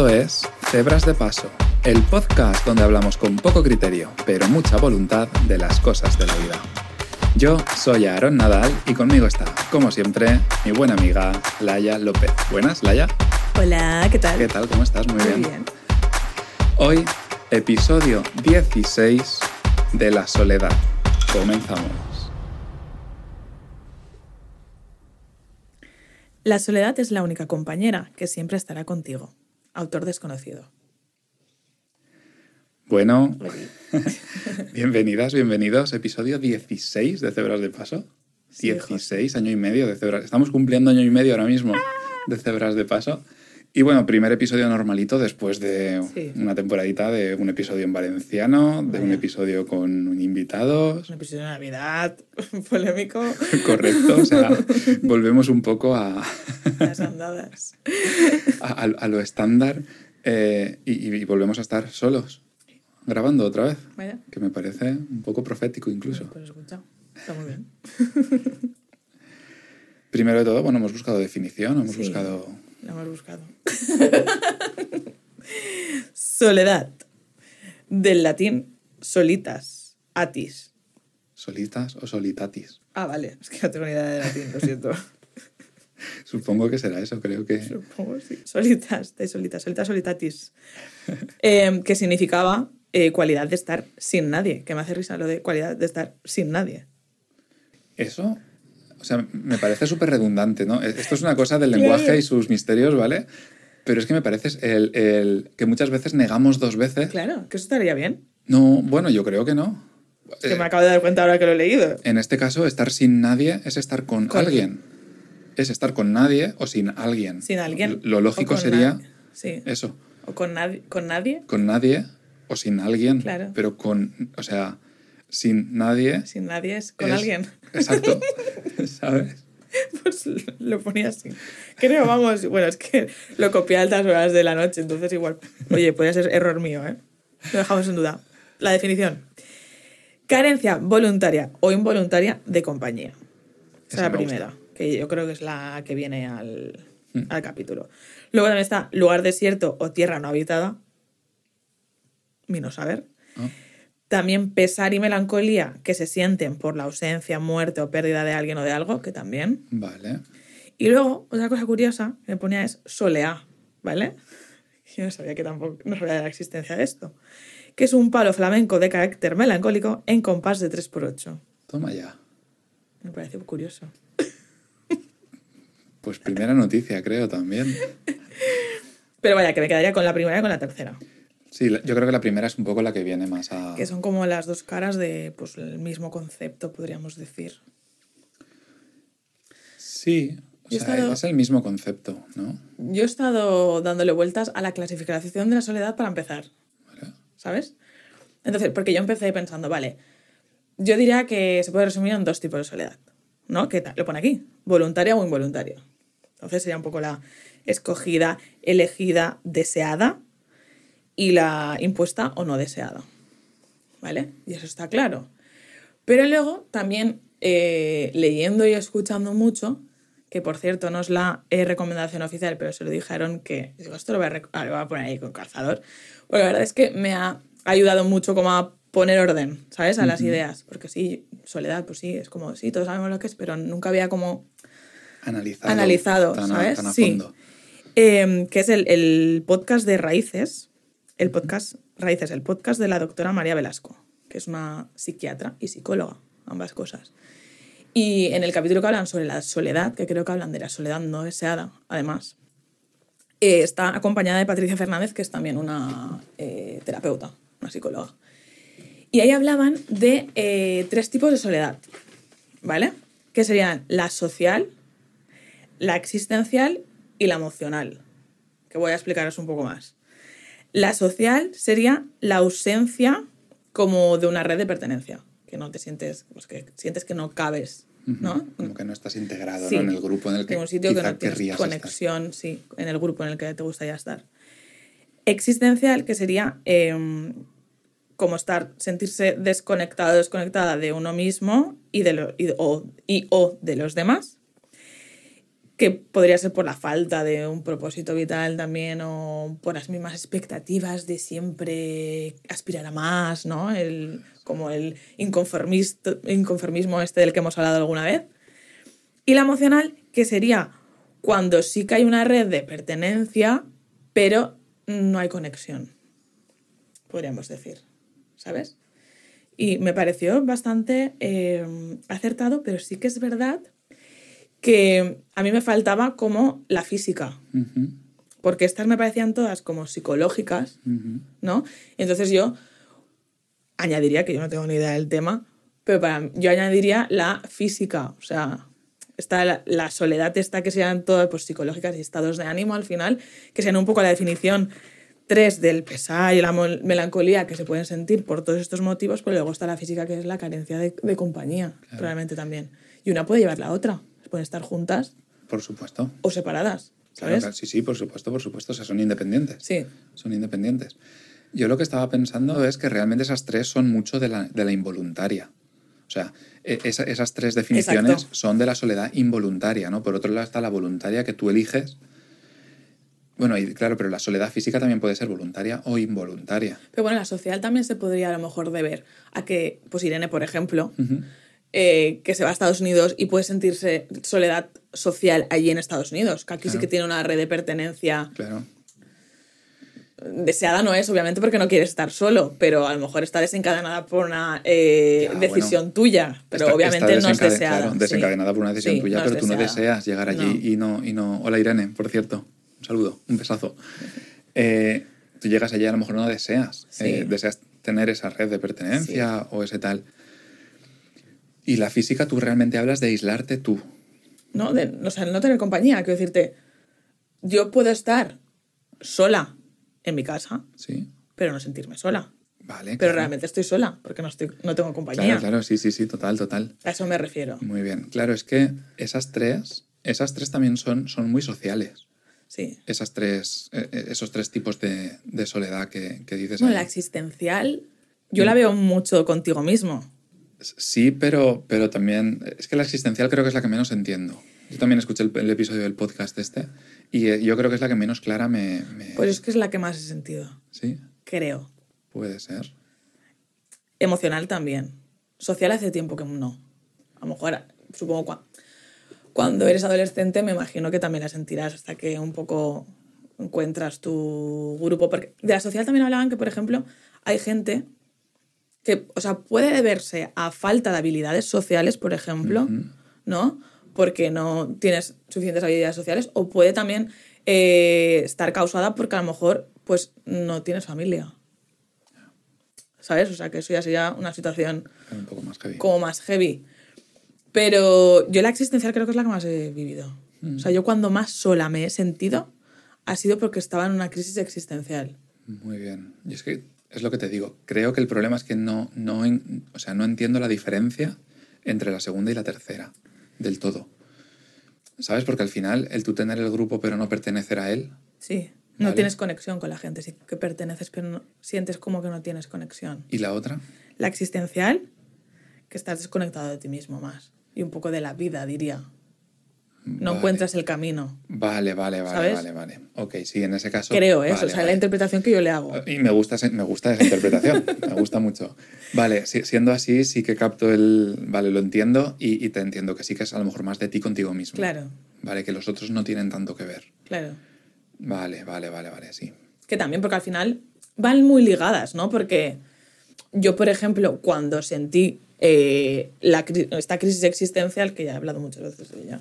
Esto es Cebras de Paso, el podcast donde hablamos con poco criterio, pero mucha voluntad de las cosas de la vida. Yo soy Aaron Nadal y conmigo está, como siempre, mi buena amiga Laia López. Buenas, Laia. Hola, ¿qué tal? ¿Qué tal? ¿Cómo estás? Muy, Muy bien. bien. Hoy, episodio 16 de La Soledad. Comenzamos. La soledad es la única compañera que siempre estará contigo. Autor desconocido. Bueno, bienvenidas, bienvenidos. Episodio 16 de Cebras de Paso. Sí, 16, año y medio de Cebras. Estamos cumpliendo año y medio ahora mismo de Cebras de Paso. Y bueno, primer episodio normalito después de Sí. una temporadita de un episodio en valenciano, de un episodio con invitados. Un episodio de Navidad polémico. Correcto, o sea, volvemos un poco a, Las andadas. a, a- a lo estándar eh, y, y volvemos a estar solos, grabando otra vez, Vaya, que me parece un poco profético incluso. pues escucha. Está muy bien. Primero de todo, bueno, hemos buscado definición, hemos Sí. buscado... Lo hemos buscado. Soledad. Del latín solitas, atis. Solitas o solitatis. Ah, vale. Es que no tengo ni idea de latín, lo siento. Supongo que será eso, creo que... Supongo, sí. Solitas, de solitas, solitas, solitatis. Eh, que significaba eh, cualidad de estar sin nadie. Que me hace risa lo de cualidad de estar sin nadie. Eso, o sea, me parece súper redundante, ¿no? Esto es una cosa del lenguaje y sus misterios, ¿vale? Pero es que me parece el, el- que muchas veces negamos dos veces. Claro, que eso estaría bien. No, bueno, yo creo que no. Es que Eh, me acabo de dar cuenta ahora que lo he leído. En este caso, estar sin nadie es estar con, Con- alguien. Es estar con nadie o sin alguien. Sin alguien. Lo lógico sería. Sí. eso, O con, nadie con nadie. con nadie o sin alguien. Claro. Pero con, o sea, sin nadie. Sin nadie es con es- alguien. Exacto. ¿Sabes? Pues lo ponía así. Creo, vamos, bueno, es que lo copié a altas horas de la noche, entonces igual. Oye, podría ser error mío, ¿eh? Lo dejamos en duda. La definición. Carencia voluntaria o involuntaria de compañía. Esa es la me primera, que yo creo que es la que viene al, Mm. al capítulo. Luego también está lugar desierto o tierra no habitada. Mi no saber. Ah, También pesar y melancolía que se sienten por la ausencia, muerte o pérdida de alguien o de algo, que también. Vale. Y luego, otra cosa curiosa que me ponía es soleá, ¿vale? Yo no sabía que tampoco, no sabía de la existencia de esto. Que es un palo flamenco de carácter melancólico en compás de 3x8. Toma ya. Me parece curioso. Pues primera noticia, creo también. Pero vaya, que me quedaría con la primera y con la tercera. Sí, yo creo que la primera es un poco la que viene más a... Que son como las dos caras de pues, el mismo concepto, podríamos decir. Sí, o sea, estado- es el mismo concepto, ¿no? Yo he estado dándole vueltas a la clasificación de la soledad para empezar. Vale. ¿sabes? Entonces, porque yo empecé pensando, vale, yo diría que se puede resumir en dos tipos de soledad, ¿no? Que ta- lo pone aquí, voluntaria o involuntaria. Entonces sería un poco la escogida, elegida, deseada y la impuesta o no deseada, ¿vale? Y eso está claro. Pero luego también eh, leyendo y escuchando mucho, que por cierto no es la eh, recomendación oficial, pero se lo dijeron que, digo, esto lo voy a, ah, lo voy a poner ahí con calzador, porque la verdad es que me ha ayudado mucho como a poner orden, ¿sabes? A las ideas, porque sí, soledad, pues sí, es como, sí, todos sabemos lo que es, pero nunca había como Analizado. analizado, tan a- ¿sabes? tan a sí. fondo. Eh, que es el, el podcast de Raíces, el podcast Raíces, el podcast de la doctora María Velasco, que es una psiquiatra y psicóloga, ambas cosas. Y en el capítulo que hablan sobre la soledad, que creo que hablan de la soledad no deseada, además, eh, está acompañada de Patricia Fernández, que es también una eh, terapeuta, una psicóloga. Y ahí hablaban de eh, tres tipos de soledad, ¿vale? Que serían la social, la existencial y la emocional, que voy a explicaros un poco más. La social sería la ausencia como de una red de pertenencia, que no te sientes, pues que sientes que no cabes, ¿no? Como que no estás integrado Sí. ¿no? en el grupo en el que en un sitio que no tienes querrías estar. conexión, sí, en el grupo en el que te gustaría estar. Existencial, que sería eh, como estar, sentirse desconectado, desconectada de uno mismo y, de lo- y- o, y o de los demás. Que podría ser por la falta de un propósito vital también o por las mismas expectativas de siempre aspirar a más, ¿no? El, como el inconformismo este del que hemos hablado alguna vez. Y la emocional, que sería cuando sí que hay una red de pertenencia, pero no hay conexión, podríamos decir, ¿sabes? Y me pareció bastante eh, acertado, pero sí que es verdad que a mí me faltaba como la física. Porque estas me parecían todas como psicológicas, ¿no? Entonces yo añadiría, que yo no tengo ni idea del tema, pero para, yo añadiría la física, o sea, está la, soledad esta que sean todas pues, psicológicas y estados de ánimo al final, que sean un poco la definición tres del pesar y la melancolía que se pueden sentir por todos estos motivos, pero luego está la física que es la carencia de, compañía, probablemente también. Y una puede llevar la otra, pueden estar juntas. Por supuesto. O separadas. ¿sabes? sí, sí, por supuesto, por supuesto. O sea, son independientes. Sí. Son independientes. Yo lo que estaba pensando es que realmente esas tres son mucho de la, de la involuntaria. O sea, e, esas tres definiciones son de la soledad involuntaria, ¿no? Por otro lado está la voluntaria que tú eliges. Bueno, y claro, pero la soledad física también puede ser voluntaria o involuntaria. Pero bueno, la social también se podría a lo mejor deber a que, pues Irene, por ejemplo, eh, que se va a Estados Unidos y puede sentirse soledad social allí en Estados Unidos, que aquí sí que tiene una red de pertenencia. Claro deseada no es, obviamente, porque no quieres estar solo, pero a lo mejor está desencadenada por una eh, decisión tuya, pero obviamente no es deseada. desencadenada por una decisión tuya, pero tú no deseas llegar allí Y, no, y no... Hola Irene, por cierto, un saludo, un besazo. Eh, tú llegas allí a lo mejor no deseas, eh, deseas tener esa red de pertenencia o ese tal. Y la física, tú realmente hablas de aislarte tú. No, de, o sea, no tener compañía, quiero decirte, yo puedo estar sola en mi casa, sí. pero no sentirme sola. Vale. Pero realmente estoy sola, porque no, estoy, no tengo compañía. Claro, claro, sí, sí, sí, total, total. A eso me refiero. Muy bien. Claro, es que esas tres, esas tres también son, son muy sociales. Sí. Esas tres, eh, eh, esos tres tipos de, de soledad que, que dices. Bueno, la existencial, yo la veo mucho contigo mismo. Sí, pero, pero también, es que la existencial creo que es la que menos entiendo. Yo también escuché el, episodio del podcast este y eh, yo creo que es la que menos clara me, Pues es que es la que más he sentido. ¿Sí? Creo. Puede ser. Emocional también. Social hace tiempo que no. A lo mejor, supongo, cuando, cuando eres adolescente me imagino que también la sentirás hasta que un poco encuentras tu grupo. Porque de la social también hablaban que, por ejemplo, hay gente que, o sea, puede deberse a falta de habilidades sociales, por ejemplo, ¿no? porque no tienes suficientes habilidades sociales o puede también eh, estar causada porque a lo mejor pues no tienes familia. ¿Sabes? O sea, que eso ya sería una situación un poco más heavy. como más heavy. Pero yo la existencial creo que es la que más he vivido. O sea, yo cuando más sola me he sentido ha sido porque estaba en una crisis existencial. Muy bien. Y es que es lo que te digo. Creo que el problema es que no, no, o sea, no entiendo la diferencia entre la segunda y la tercera del todo. ¿Sabes? Porque al final, el tú tener el grupo pero no pertenecer a él. Sí. No tienes conexión con la gente, sí que perteneces, pero no, sientes como que no tienes conexión. ¿Y la otra? La existencial, que estás desconectado de ti mismo más. Y un poco de la vida, diría. No encuentras el camino. Vale, vale, vale, vale, vale. Ok, sí, en ese caso. Creo eso, o sea, la interpretación que yo le hago. Y me gusta, me gusta esa interpretación, me gusta mucho. Vale, siendo así, sí que capto el. Vale, lo entiendo y, te entiendo que sí que es a lo mejor más de ti contigo mismo. Claro. Vale, que los otros no tienen tanto que ver. Claro. Vale, vale, vale, vale, sí. Que también, porque al final van muy ligadas, ¿no? Porque yo, por ejemplo, cuando sentí eh, la, esta crisis existencial, que ya he hablado muchas veces de ella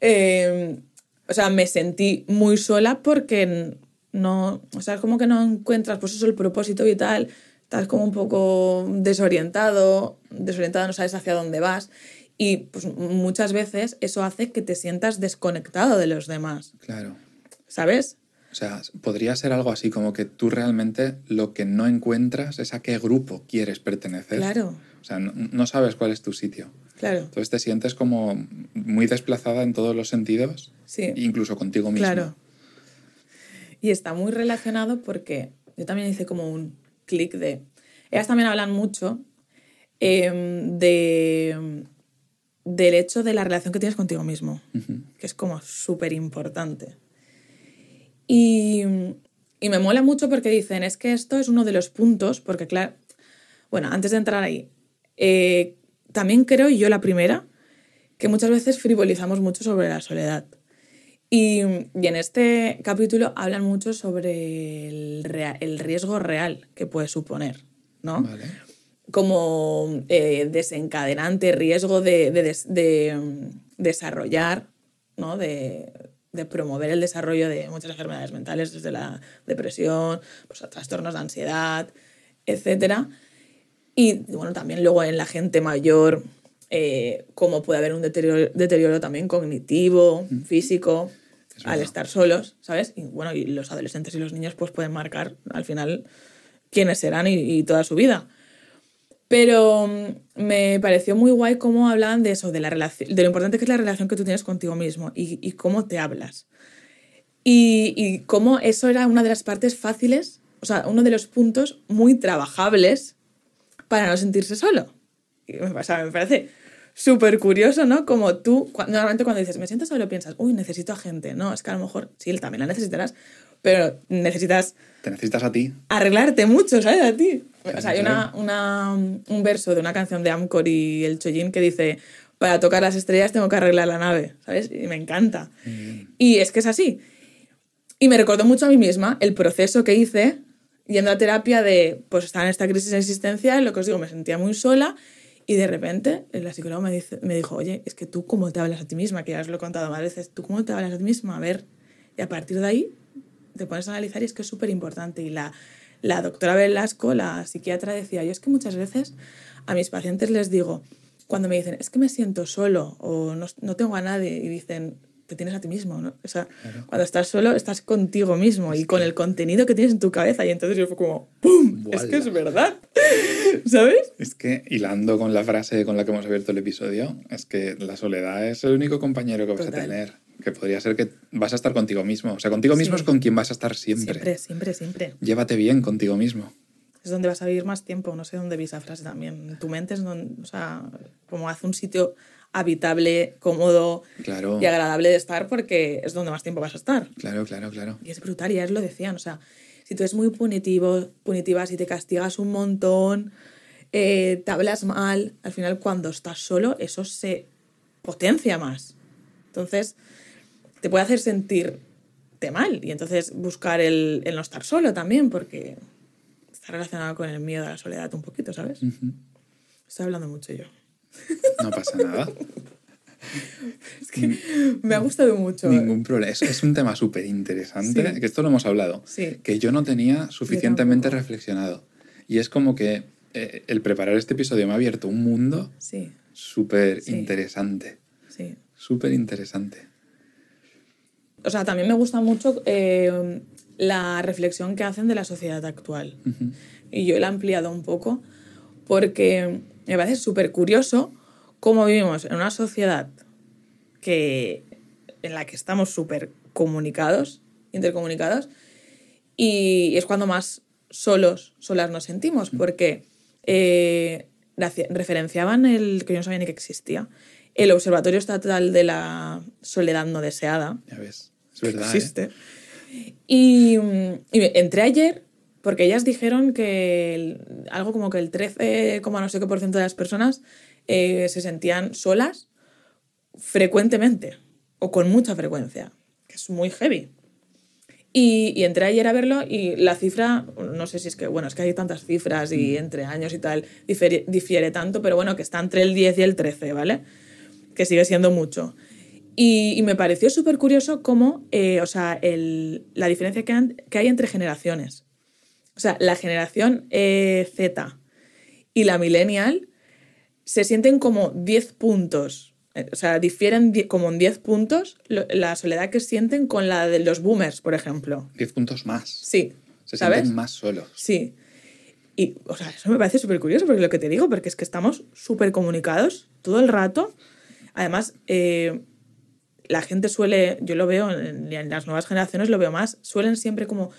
Em, o sea, me sentí muy sola porque no, o sea, como que no encuentras, pues eso, el propósito y tal, estás como un poco desorientado, desorientado, no sabes hacia dónde vas. Y pues muchas veces eso hace que te sientas desconectado de los demás. Claro. ¿Sabes? O sea, podría ser algo así como que tú realmente lo que no encuentras es a qué grupo quieres pertenecer. Claro. O sea, no sabes cuál es tu sitio. Claro. Entonces te sientes como muy desplazada en todos los sentidos, sí. incluso contigo mismo. Claro. Y está muy relacionado porque yo también hice como un clic de... Ellas también hablan mucho em, de, del hecho de la relación que tienes contigo mismo, que es como súper importante. Y, y me mola mucho porque dicen, es que esto es uno de los puntos, porque claro, bueno, antes de entrar ahí, eh, también creo, y yo la primera, que muchas veces frivolizamos mucho sobre la soledad. Y, y en este capítulo hablan mucho sobre el, rea- el riesgo real que puede suponer, ¿no? Vale. como eh, desencadenante, riesgo de, de de, mm, desarrollar, ¿no? de, de promover el desarrollo de muchas enfermedades mentales, desde la depresión, pues, a trastornos de ansiedad, etc. Y bueno, también luego en la gente mayor, eh, cómo puede haber un deterioro, deterioro también cognitivo, físico, Es al verdad. estar solos, ¿sabes? Y bueno, y los adolescentes y los niños pues pueden marcar al final quiénes serán y, y toda su vida. Pero mm, me pareció muy guay cómo hablaban de eso, de, la relación, de lo importante que es la relación que tú tienes contigo mismo y, y cómo te hablas. Y, y cómo eso era una de las partes fáciles, o sea, uno de los puntos muy trabajables para no sentirse solo. Y me, o sea, me parece súper curioso, ¿no? Como tú, cu- normalmente cuando dices, me siento solo, piensas, uy, necesito a gente. No, es que a lo mejor sí, también la necesitarás, pero necesitas Te necesitas a ti. arreglarte mucho, ¿sabes? A ti. O sea, hay una, una- un verso de una canción de Amcor y el Chollín que dice, para tocar las estrellas tengo que arreglar la nave, ¿sabes? Y me encanta. Y es que es así. Y me recordó mucho a mí misma el proceso que hice yendo a terapia de, pues estar en esta crisis existencial, lo que os digo, me sentía muy sola y de repente la psicóloga me, dice, me dijo, oye, es que tú cómo te hablas a ti misma, que ya os lo he contado más veces, tú cómo te hablas a ti misma, a ver, y a partir de ahí te pones a analizar y es que es súper importante. Y la, la doctora Velasco, la psiquiatra, decía, yo es que muchas veces a mis pacientes les digo, cuando me dicen, es que me siento solo o no, no tengo a nadie, y dicen, te tienes a ti mismo, ¿no? O sea, cuando estás solo, estás contigo mismo y con el contenido que tienes en tu cabeza. Y entonces yo fue como, ¡pum! Es que es verdad. ¿Sabes? Es que, hilando con la frase con la que hemos abierto el episodio, es que la soledad es el único compañero que vas Total. a tener. Que podría ser que vas a estar contigo mismo. O sea, contigo mismo Sí. es con quien vas a estar siempre. Siempre, siempre, siempre. Llévate bien contigo mismo. Es donde vas a vivir más tiempo. No sé dónde vi esa frase también. Tu mente es donde, o sea, como hace un sitio habitable, cómodo Claro, y agradable de estar porque es donde más tiempo vas a estar. claro, claro, claro. Y es brutal, ya os lo decían, o sea, si tú eres muy punitivo, punitiva, si te castigas un montón, eh, te hablas mal, al final cuando estás solo eso se potencia más. Entonces, te puede hacer sentirte mal y entonces buscar el, el no estar solo también, porque está relacionado con el miedo a la soledad un poquito, ¿sabes? Ujú. Estoy hablando mucho yo. No pasa nada. Es que me ha gustado mucho. Ningún problema. Es, es un tema súper interesante, Sí. que esto lo hemos hablado, Sí. que yo no tenía suficientemente reflexionado. Y es como que eh, el preparar este episodio me ha abierto un mundo súper Sí. interesante. sí. Súper interesante. O sea, también me gusta mucho eh, la reflexión que hacen de la sociedad actual. Y yo la he ampliado un poco porque me parece súper curioso cómo vivimos en una sociedad que, en la que estamos súper comunicados, intercomunicados, y es cuando más solos, solas nos sentimos, porque eh, referenciaban el que yo no sabía ni que existía, el Observatorio Estatal de la Soledad No Deseada, Ya ves. Es verdad. ¿eh? existe. Y, mm, y entré ayer porque ellas dijeron que el- algo como que el 13, coma no sé qué por ciento de las personas eh, se sentían solas frecuentemente o con mucha frecuencia, que es muy heavy. Y, y entré ayer a verlo y la cifra, no sé si es que, bueno, es que hay tantas cifras y entre años y tal difiere, difiere tanto, pero bueno, que está entre el 10 y el 13, ¿vale? Que sigue siendo mucho. Y, y me pareció súper curioso cómo, eh, o sea, el- la diferencia que, han- que hay entre generaciones. O sea, la generación eh, Z y la millennial se sienten como 10 puntos. eh, O sea, difieren como en 10 puntos lo- la soledad que sienten con la de los boomers, por ejemplo. 10 puntos más. Sí. Se ¿Sabes? sienten más solos. Sí. Y, o sea, eso me parece súper curioso, porque lo que te digo, porque es que estamos súper comunicados todo el rato. Además, eh, la gente suele, yo lo veo en, en las nuevas generaciones, lo veo más, suelen siempre como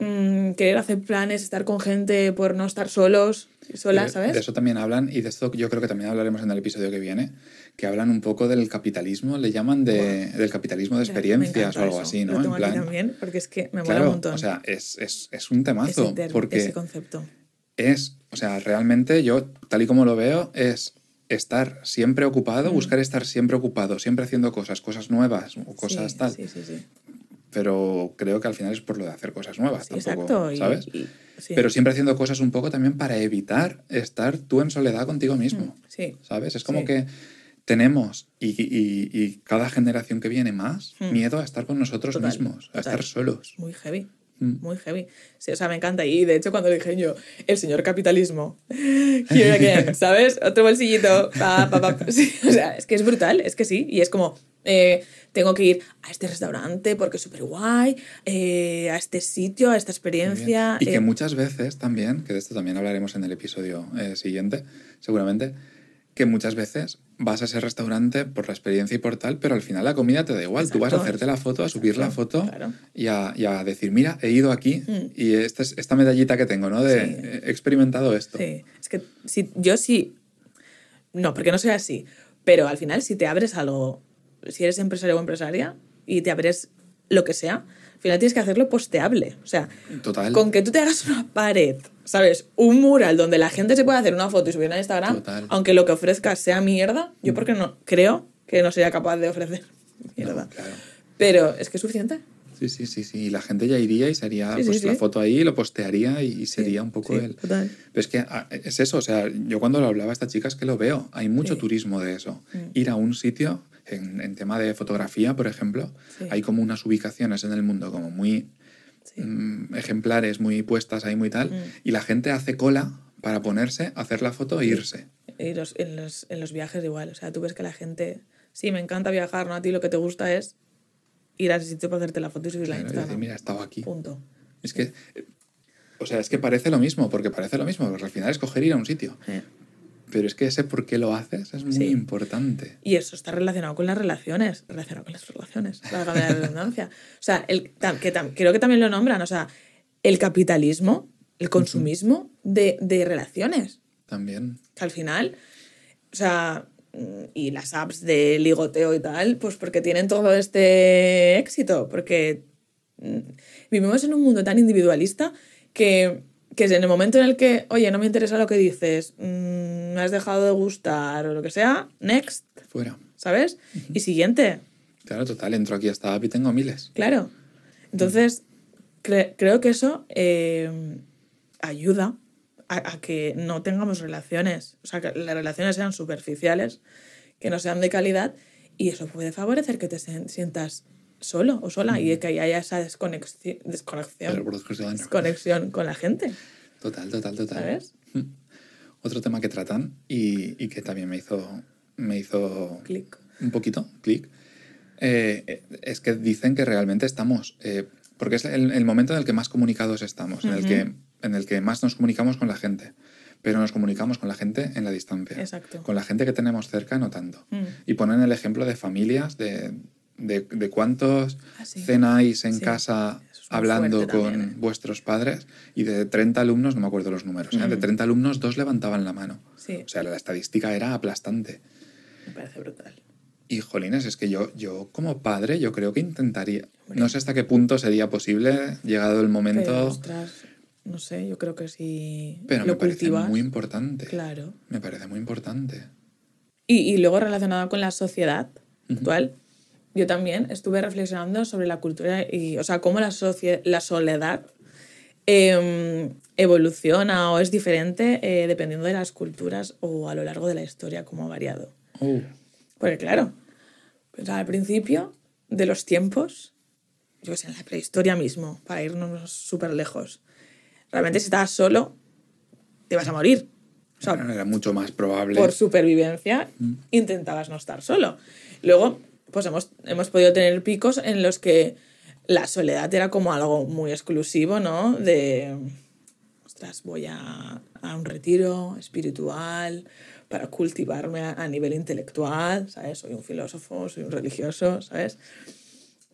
mm, querer hacer planes, estar con gente por no estar solos, solas, ¿sabes? De eso también hablan, y de esto yo creo que también hablaremos en el episodio que viene, que hablan un poco del capitalismo, le llaman de, del capitalismo de experiencias o algo eso. así, ¿no? Lo tengo en aquí plan, también, porque es que me mola un montón o sea, es, es, es un temazo, ese, porque ese concepto. es, o sea, realmente yo, tal y como lo veo, es estar siempre ocupado, Mm. buscar estar siempre ocupado, siempre haciendo cosas, cosas nuevas o cosas sí, tal. Sí, sí, sí. Pero creo que al final es por lo de hacer cosas nuevas, Sí, tampoco, exacto. ¿sabes? y- sí. Pero siempre haciendo cosas un poco también para evitar estar tú en soledad contigo mismo, Sí. ¿sabes? Es como que tenemos, y, y- y cada generación que viene más, Mm. miedo a estar con nosotros Total, mismos, a total. estar solos. Muy heavy. Mm. Muy heavy. Sí, o sea, me encanta. Y de hecho, cuando dije yo, el señor capitalismo, here again, ¿sabes? Otro bolsillito, pa, pa, pa. Sí, o sea, es que es brutal, es que sí. Y es como, eh, tengo que ir a este restaurante porque es súper guay, a este sitio, a esta experiencia. Y que eh, muchas veces también, que de esto también hablaremos en el episodio eh, siguiente, seguramente, que muchas veces vas a ese restaurante por la experiencia y por tal, pero al final la comida te da igual. Tú vas a hacerte la foto, a subir la foto claro. y, a, y a decir, mira, he ido aquí Mm. y esta, es- esta medallita que tengo, ¿no? De Sí. he experimentado esto. Sí, es que si, yo sí. No, porque no soy así. Pero al final, si te abres algo, si eres empresario o empresaria y te abres lo que sea, al final tienes que hacerlo posteable. O sea, Total. con que tú te hagas una pared, ¿sabes? Un mural donde la gente se pueda hacer una foto y subirla a Instagram, Total. aunque lo que ofrezcas sea mierda, yo porque no creo que no sería capaz de ofrecer mierda. No, claro. Pero es que es suficiente. Sí, sí, sí, sí. La gente ya iría y sería Sí, sí, pues, la sí. foto ahí, lo postearía y, sería un poco sí, el... total. Pero es que ah, es eso, o sea, yo cuando lo hablaba a esta chica es que lo veo, hay mucho Sí. turismo de eso. Mm. Ir a un sitio, en, en tema de fotografía, por ejemplo, Sí. hay como unas ubicaciones en el mundo como muy Sí. mm, ejemplares, muy puestas ahí, muy tal, Mm. y la gente hace cola para ponerse, hacer la foto e irse. Y los- en, los, en los viajes igual. O sea, tú ves que la gente. Sí, me encanta viajar, ¿no? A ti lo que te gusta es ir a ese sitio para hacerte la foto y subirla a Claro, y Instagram. decir, mira, he estado aquí. Punto. Es que, eh, o sea, es que parece lo mismo, porque parece lo mismo, porque al final es coger y ir a un sitio. Eh. Pero es que ese por qué lo haces es muy Sí. importante. Y eso está relacionado con las relaciones. Relacionado con las relaciones. La redundancia. O sea, el, que tam- creo que también lo nombran. O sea, el capitalismo, el consumismo de, de relaciones. También. Que al final, o sea, y las apps de ligoteo y tal, pues porque tienen todo este éxito, porque mm, vivimos en un mundo tan individualista que, que en el momento en el que, oye, no me interesa lo que dices, mm, me has dejado de gustar o lo que sea, next, Fuera. ¿sabes? Y siguiente, Claro, total, entro aquí a esta app y tengo miles. claro. Entonces, cre- creo que eso eh, ayuda a, a que no tengamos relaciones, o sea, que las relaciones sean superficiales, que no sean de calidad, y eso puede favorecer que te sientas solo o sola y que haya esa desconexión, desconexión, desconexión con la gente, Total, total, total. ¿sabes? Otro tema que tratan y, y que también me hizo, me hizo Clic. un poquito clic eh, es que dicen que realmente estamos, eh, porque es el, el momento en el que más comunicados estamos, en, el que, en el que más nos comunicamos con la gente, pero nos comunicamos con la gente en la distancia. Exacto. Con la gente que tenemos cerca no tanto. Mm. Y ponen el ejemplo de familias, de, de, de cuántos Ah, sí. cenáis en Sí. casa hablando con también, ¿eh? vuestros padres y de 30 alumnos, no me acuerdo los números, ¿eh? de Mm. 30 alumnos dos levantaban la mano. Sí, O sea, la estadística era aplastante. me parece brutal. Y jolines, es que yo, yo como padre, yo creo que intentaría. No sé hasta qué punto sería posible, llegado el momento. Pero, Pero, ostras, no sé, yo creo que si me lo parece cultivas, muy importante. claro. Me parece muy importante. Y, y luego relacionado con la sociedad actual, yo también estuve reflexionando sobre la cultura y, o sea, cómo la, la soledad em, evoluciona o es diferente eh, dependiendo de las culturas o a lo largo de la historia, cómo ha variado. Oh, Porque claro, pues al principio de los tiempos, yo sé, en la prehistoria mismo, para irnos súper lejos, realmente si estabas solo, te vas a morir. O sea, era mucho más probable. por supervivencia, intentabas no estar solo. Luego, pues hemos, hemos podido tener picos en los que la soledad era como algo muy exclusivo, ¿no? De, ostras, voy a, a un retiro espiritual para cultivarme a, nivel intelectual, ¿sabes? Soy un filósofo, soy un religioso, ¿sabes?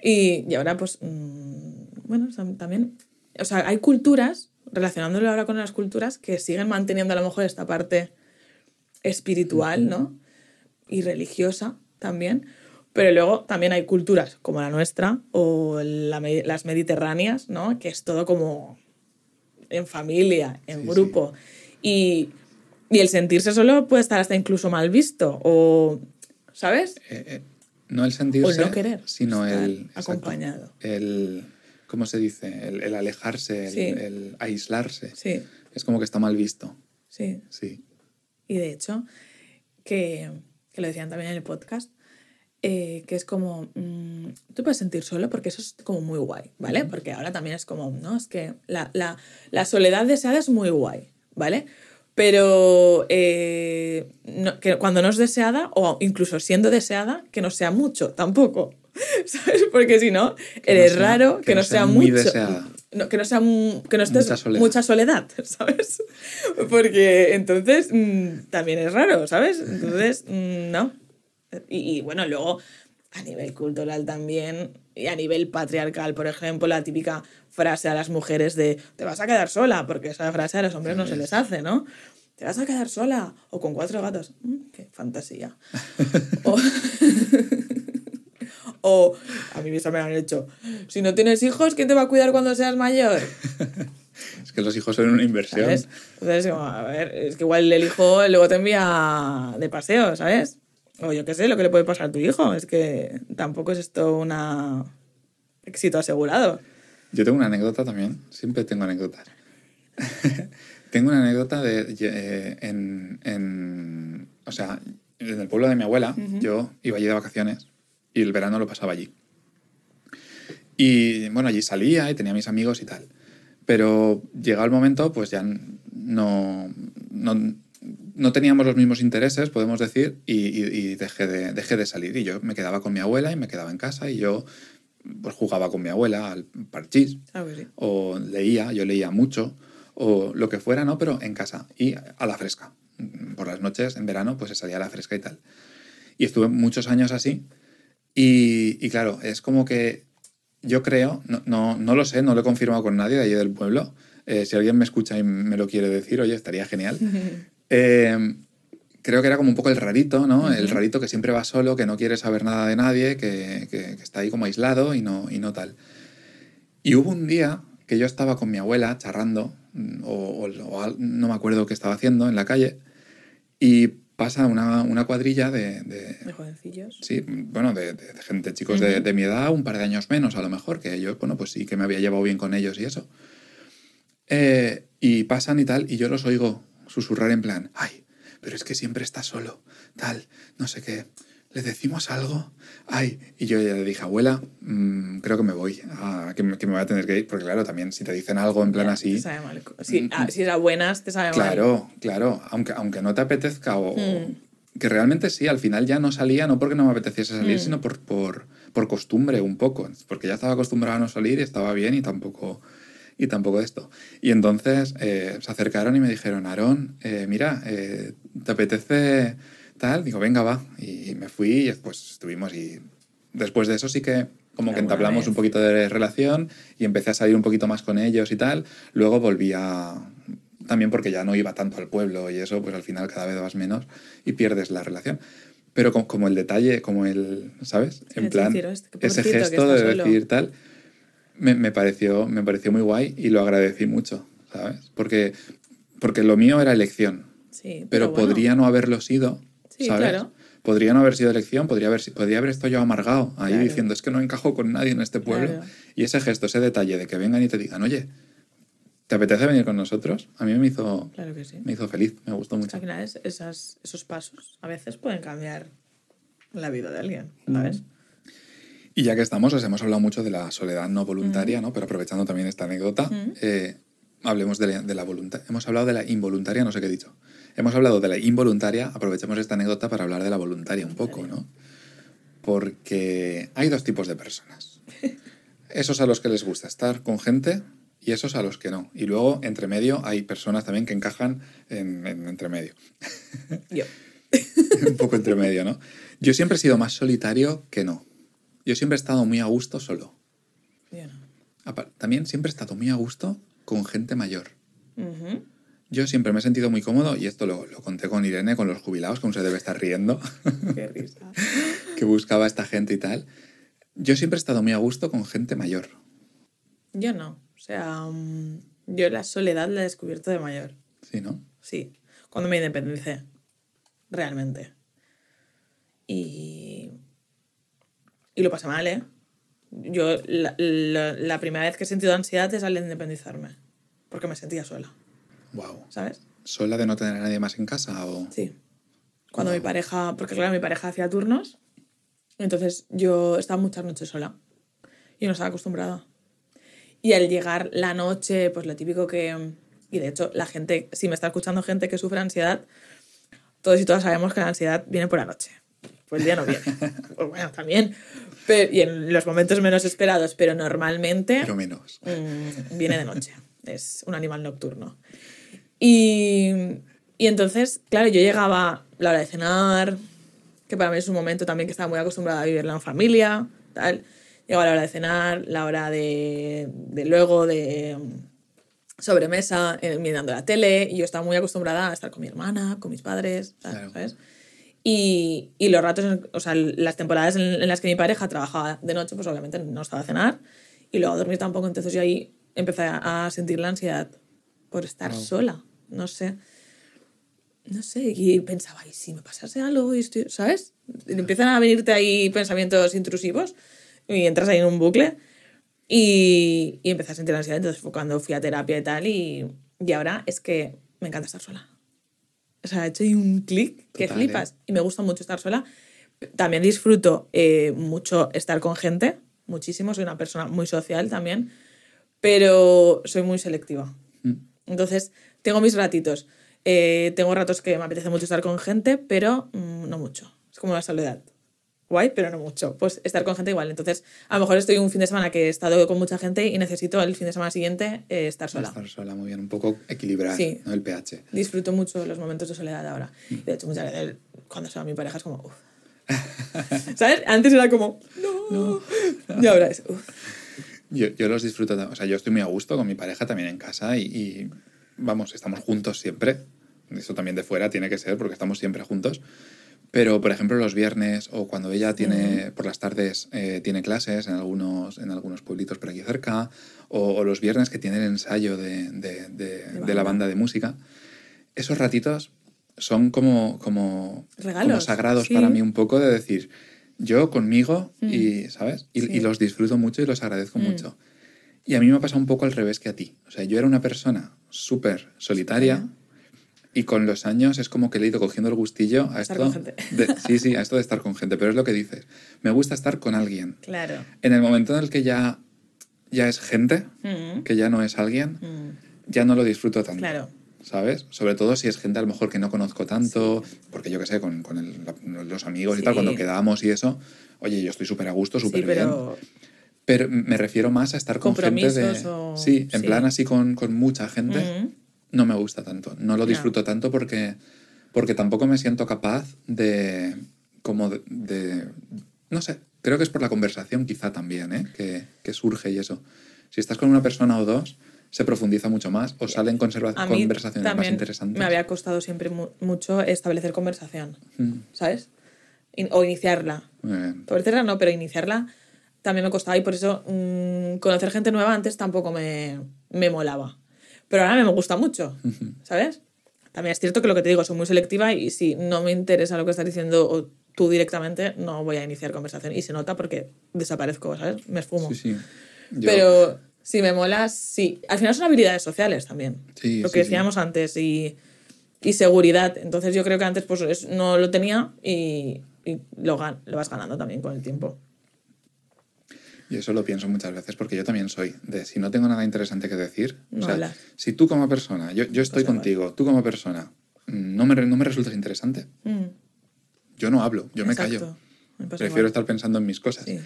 Y, y ahora, pues, mm, bueno, tam- también O sea, hay culturas, relacionándolo ahora con las culturas, que siguen manteniendo a lo mejor esta parte espiritual, ¿no? Y religiosa también. Pero luego también hay culturas como la nuestra o la las mediterráneas, ¿no? Que es todo como en familia, en Sí, grupo. Y, y el sentirse solo puede estar hasta incluso mal visto. O, ¿sabes? Eh, eh, no el sentirse, O no querer sino estar el exacto, acompañado. el ¿cómo se dice? El, el alejarse, el, Sí. el aislarse. Sí, Es como que está mal visto. sí. Sí. Y de hecho, que, que lo decían también en el podcast, eh, que es como, mm, tú puedes sentir solo porque eso es como muy guay, ¿vale? Porque ahora también es como, ¿no? Es que la, la- la soledad deseada es muy guay, ¿vale? Pero eh, no- que cuando no es deseada, o incluso siendo deseada, que no sea mucho tampoco, ¿sabes? Porque si no, Que no eres sea- raro, que, no sea, muy mucho. deseada. No, que no sea que no estés Mucha soledad. mucha soledad, ¿sabes? Porque entonces mm, también es raro, ¿sabes? Entonces, mm, no. Y, y, bueno, luego a nivel cultural también y a nivel patriarcal, por ejemplo, la típica frase a las mujeres de te vas a quedar sola, porque esa frase a los hombres no se les hace, ¿no? Te vas a quedar sola o con cuatro gatos. Mm, qué fantasía. o, o a mí misma me lo han hecho. Si no tienes hijos, ¿quién te va a cuidar cuando seas mayor? Es que los hijos son una inversión. ¿Sabes? Entonces, a ver, es que igual el hijo luego te envía de paseo, ¿sabes? O yo qué sé, lo que le puede pasar a tu hijo. Es que tampoco es esto un éxito asegurado. Yo tengo una anécdota también, siempre tengo anécdotas. tengo una anécdota de eh, en, en- o sea, en el pueblo de mi abuela, yo iba allí de vacaciones y el verano lo pasaba allí. Y bueno, allí salía y tenía mis amigos y tal. Pero llegado el momento, pues ya no, no, no teníamos los mismos intereses, podemos decir, y, y- y dejé, de, dejé de salir. Y yo me quedaba con mi abuela y me quedaba en casa y yo pues jugaba con mi abuela al parchís que sí. o leía, yo leía mucho, o lo que fuera, ¿no? Pero en casa y a la fresca. Por las noches, en verano, pues se salía a la fresca y tal. Y estuve muchos años así. Y, y claro, es como que yo creo, no, no, no lo sé, no lo he confirmado con nadie de allí del pueblo. Eh, si alguien me escucha y me lo quiere decir, oye, estaría genial. Eh, creo que era como un poco el rarito, ¿no? El rarito que siempre va solo, que no quiere saber nada de nadie, que, que- que está ahí como aislado y no, y no tal. Y hubo un día que yo estaba con mi abuela charrando, mm, o, o- o no me acuerdo qué estaba haciendo en la calle, y pasa una, una cuadrilla de, de- De jovencillos. sí, bueno, de, de- gente, chicos de, de mi edad, un par de años menos a lo mejor, que yo, bueno, pues sí que me había llevado bien con ellos y eso. Eh, y pasan y tal, y yo los oigo susurrar en plan, ay, pero es que siempre está solo, tal, no sé qué. ¿Le decimos algo? Ay, y yo ya le dije, abuela, mm, creo que me voy, ah, que, me, que me voy a tener que ir, porque claro, también si te dicen algo en plan Ya, así, Te sabe mal. Si, Mm, ah, si es a buenas, te sabe mal. Claro, claro, aunque, aunque no te apetezca o, Mm. que realmente sí, al final ya no salía, no porque no me apeteciese salir, Mm. sino por, por, por costumbre un poco, porque ya estaba acostumbrado a no salir y estaba bien y tampoco, y tampoco esto. Y entonces eh, se acercaron y me dijeron, Aarón, eh, mira, eh, ¿te apetece tal? Digo, venga, va. Y me fui y después estuvimos y después de eso sí que como que entablamos un poquito de relación y empecé a salir un poquito más con ellos y tal. Luego volví a... También porque ya no iba tanto al pueblo y eso, pues al final cada vez vas menos y pierdes la relación. Pero como, el detalle, como el, ¿sabes? En plan, decir, "Hostia, qué ese gesto de solo". decir tal, me, me pareció, me pareció muy guay y lo agradecí mucho, ¿sabes? Porque, porque lo mío era elección, Sí, pero, bueno. podría no haberlo sido, Sí, ¿sabes? claro. Podría no haber sido elección, podría haber, si- podría haber estado yo amargado ahí Claro. diciendo es que no encajo con nadie en este pueblo. Claro. Y ese gesto, ese detalle de que vengan y te digan, oye, ¿te apetece venir con nosotros? A mí me hizo, Claro que sí. me hizo feliz, me gustó O mucho. sea, al final es- esas, esos pasos a veces pueden cambiar la vida de alguien, Mm. Y ya que estamos, os hemos hablado mucho de la soledad no voluntaria, ¿no? Pero aprovechando también esta anécdota, eh, hablemos de la, de la voluntaria. Hemos hablado de la involuntaria, no sé qué he dicho. Hemos hablado de la involuntaria, aprovechemos esta anécdota para hablar de la voluntaria un poco, ¿no? Porque hay dos tipos de personas. Esos a los que les gusta estar con gente y esos a los que no. Y luego, entre medio, hay personas también que encajan en, en entre medio. Yo. un poco entre medio, ¿no? Yo siempre he sido más solitario que no. Yo siempre he estado muy a gusto solo. Yo no. Apa- También siempre he estado muy a gusto con gente mayor. Yo siempre me he sentido muy cómodo, y esto lo, lo conté con Irene, con los jubilados, que aún se debe estar riendo, Qué risa. que buscaba a esta gente y tal. Yo siempre he estado muy a gusto con gente mayor. Yo no. O sea, mm, yo la soledad la he descubierto de mayor. Sí, ¿no? Sí. Cuando me independicé. Realmente. Y. Y lo pasé mal, ¿eh? Yo, la, la- la primera vez que he sentido ansiedad es al independizarme. Porque me sentía sola, Wow. ¿sabes? ¿Sola de no tener a nadie más en casa o...? Sí. Cuando mi pareja. Porque, claro, mi pareja hacía turnos. Entonces yo estaba muchas noches sola. Y no estaba acostumbrada. Y al llegar la noche, pues lo típico que. Y de hecho, la gente, si me está escuchando gente que sufre ansiedad, todos y todas sabemos que la ansiedad viene por la noche. Pues el día no viene. pues bueno, también. Pero, y en los momentos menos esperados, pero normalmente Pero menos. mm, viene de noche. Es un animal nocturno. Y, y entonces, claro, yo llegaba la hora de cenar, que para mí es un momento también que estaba muy acostumbrada a vivirla en familia, tal. Llegaba la hora de cenar, la hora de, de luego de mm, sobremesa, eh, mirando la tele, y yo estaba muy acostumbrada a estar con mi hermana, con mis padres, tal, Claro. ¿sabes? Y, y los ratos, o sea, las temporadas en, en las que mi pareja trabajaba de noche, pues obviamente no estaba a cenar, y luego a dormir tampoco, entonces yo ahí empecé a, sentir la ansiedad por estar sola, no sé. No sé, y pensaba, ¿y si me pasase algo? Y estoy- ¿Sabes? Y empiezan a venirte ahí pensamientos intrusivos y entras ahí en un bucle y, y empecé a sentir ansiedad. Entonces fue cuando fui a terapia y tal y, y ahora es que me encanta estar sola. O sea, he hecho un clic que Total, ¿eh? flipas y me gusta mucho estar sola. También disfruto eh, mucho estar con gente, muchísimo. Soy una persona muy social también, pero soy muy selectiva. Mm. Entonces, tengo mis ratitos. Eh, tengo ratos que me apetece mucho estar con gente, pero mm, no mucho. Es como la soledad. Guay, pero no mucho. Pues estar con gente igual. Entonces, a lo mejor estoy un fin de semana que he estado con mucha gente y necesito el fin de semana siguiente eh, estar sola. Estar sola, muy bien. Un poco equilibrar Sí. ¿no? el pH. Disfruto mucho los momentos de soledad ahora. De hecho, muchas veces cuando se va mi pareja es como, uff. ¿Sabes? Antes era como, no. Y ahora es, uff. Yo, yo los disfruto, o sea, yo estoy muy a gusto con mi pareja también en casa y, y, vamos, estamos juntos siempre. Eso también de fuera tiene que ser porque estamos siempre juntos. Pero, por ejemplo, los viernes o cuando ella tiene, por las tardes, eh, tiene clases en algunos, en algunos pueblitos por aquí cerca, o, o los viernes que tiene el ensayo de, de- de- de la banda. de música, esos ratitos son como, como, Regalos, como sagrados sí. para mí un poco de decir, yo conmigo y, ¿sabes? Y, Sí. y los disfruto mucho y los agradezco Mm. mucho. Y a mí me ha pasado un poco al revés que a ti. O sea, yo era una persona súper Solitaria. Y con los años es como que le he ido cogiendo el gustillo a Estar esto. con gente. de- sí, sí, a esto de estar con gente. Pero es lo que dices. Me gusta estar con alguien. Claro. En el momento en el que ya, ya es gente, Mm, que ya no es alguien, mm, ya no lo disfruto tanto. Claro. ¿Sabes? Sobre todo si es gente a lo mejor que no conozco tanto, porque yo qué sé, con, con el- la- los amigos y tal, Sí. cuando quedamos y eso, oye, yo estoy súper a gusto, Sí, súper bien. pero Pero me refiero más a estar con gente de... O- Sí, en sí. plan así con, con mucha gente, Mm, no me gusta tanto. No lo disfruto tanto porque, porque tampoco me siento capaz de... como de, de- No sé, creo que es por la conversación quizá también, ¿eh? Que, que surge y eso. Si estás con una persona o dos, se profundiza mucho más o salen conserva- a mí conversaciones más interesantes. me había costado siempre mu- mucho establecer conversación, Mm, ¿sabes? In- o iniciarla. Establecerla no, pero iniciarla también me costaba y por eso mm, conocer gente nueva antes tampoco me, me molaba. Pero ahora me gusta mucho, ¿sabes? También es cierto que lo que te digo, soy muy selectiva y si no me interesa lo que estás diciendo o tú directamente, no voy a iniciar conversación. Y se nota porque desaparezco, ¿sabes? Me esfumo. Sí, sí. Yo- Pero si me molas, sí. Al final son habilidades sociales también. Sí, lo que sí. decíamos antes y, y seguridad. Entonces yo creo que antes pues es- no lo tenía y, y lo, gan- lo vas ganando también con el tiempo. Y eso lo pienso muchas veces porque yo también soy de si no tengo nada interesante que decir. No o sea, hablas. si tú como persona, yo, yo estoy Pues contigo, tú como persona, no me, no me resultas interesante, Mm, yo no hablo, yo me exacto. callo. Me Prefiero estar pensando en mis cosas. Sí.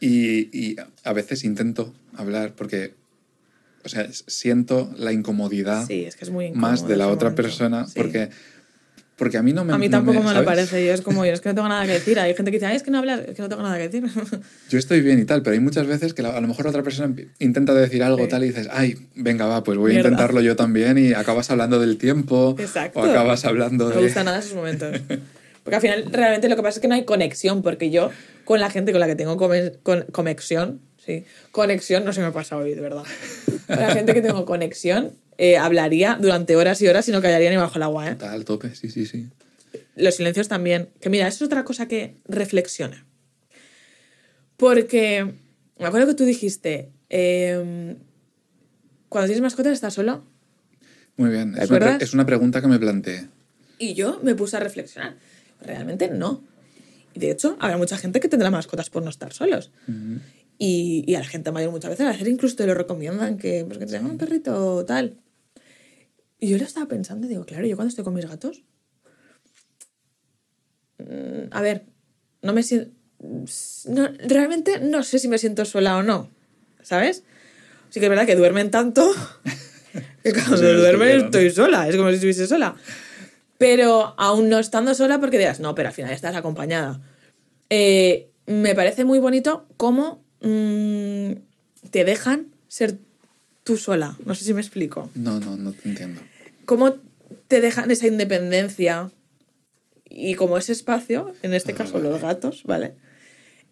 Y, y a veces intento hablar porque, o sea, siento la incomodidad Sí, es que es muy más incómodo de la otra momento. persona Sí. porque Porque a mí no me A mí no tampoco me, lo parece. Yo es como, yo es que no tengo nada que decir. Hay gente que dice, Ay, es que no hablas, es que no tengo nada que decir. Yo estoy bien y tal, pero hay muchas veces que la- a lo mejor otra persona intenta decir algo Sí. tal y dices, ay, venga, va, pues voy Mierda. a intentarlo yo también y acabas hablando del tiempo Exacto. o acabas hablando No de... me gustan nada esos momentos. Porque al final realmente lo que pasa es que no hay conexión, porque yo con la gente con la que tengo come- con- conexión, sí, conexión no se me pasa hoy, de verdad. Con la gente que tengo conexión, eh, hablaría durante horas y horas y no callaría ni bajo el agua, ¿eh? Tal, tope, sí, sí, sí. Los silencios también. Que mira, eso es otra cosa que reflexiona. Porque me acuerdo que tú dijiste, eh, cuando tienes mascotas estás solo. Muy bien, ¿Te es una, es una pregunta que me planteé. Y yo me puse a reflexionar. Realmente no. Y de hecho, habrá mucha gente que tendrá mascotas por no estar solos. y, y a la gente mayor muchas veces a veces incluso te lo recomiendan que, pues, que te tengan un perrito o tal. Y yo lo estaba pensando y digo, claro, yo cuando estoy con mis gatos. mm, A ver, no me siento. No, realmente no sé si me siento sola o no. ¿Sabes? Sí que es verdad que duermen tanto que cuando no duermen estoy sola. Es como si estuviese sola. Pero aún no estando sola, porque dirás, no, pero al final estás acompañada. Eh, me parece muy bonito cómo mm, te dejan ser tú sola. No sé si me explico. No, no, no te entiendo. Cómo te dejan esa independencia y como ese espacio, en este caso vale. los gatos, ¿vale?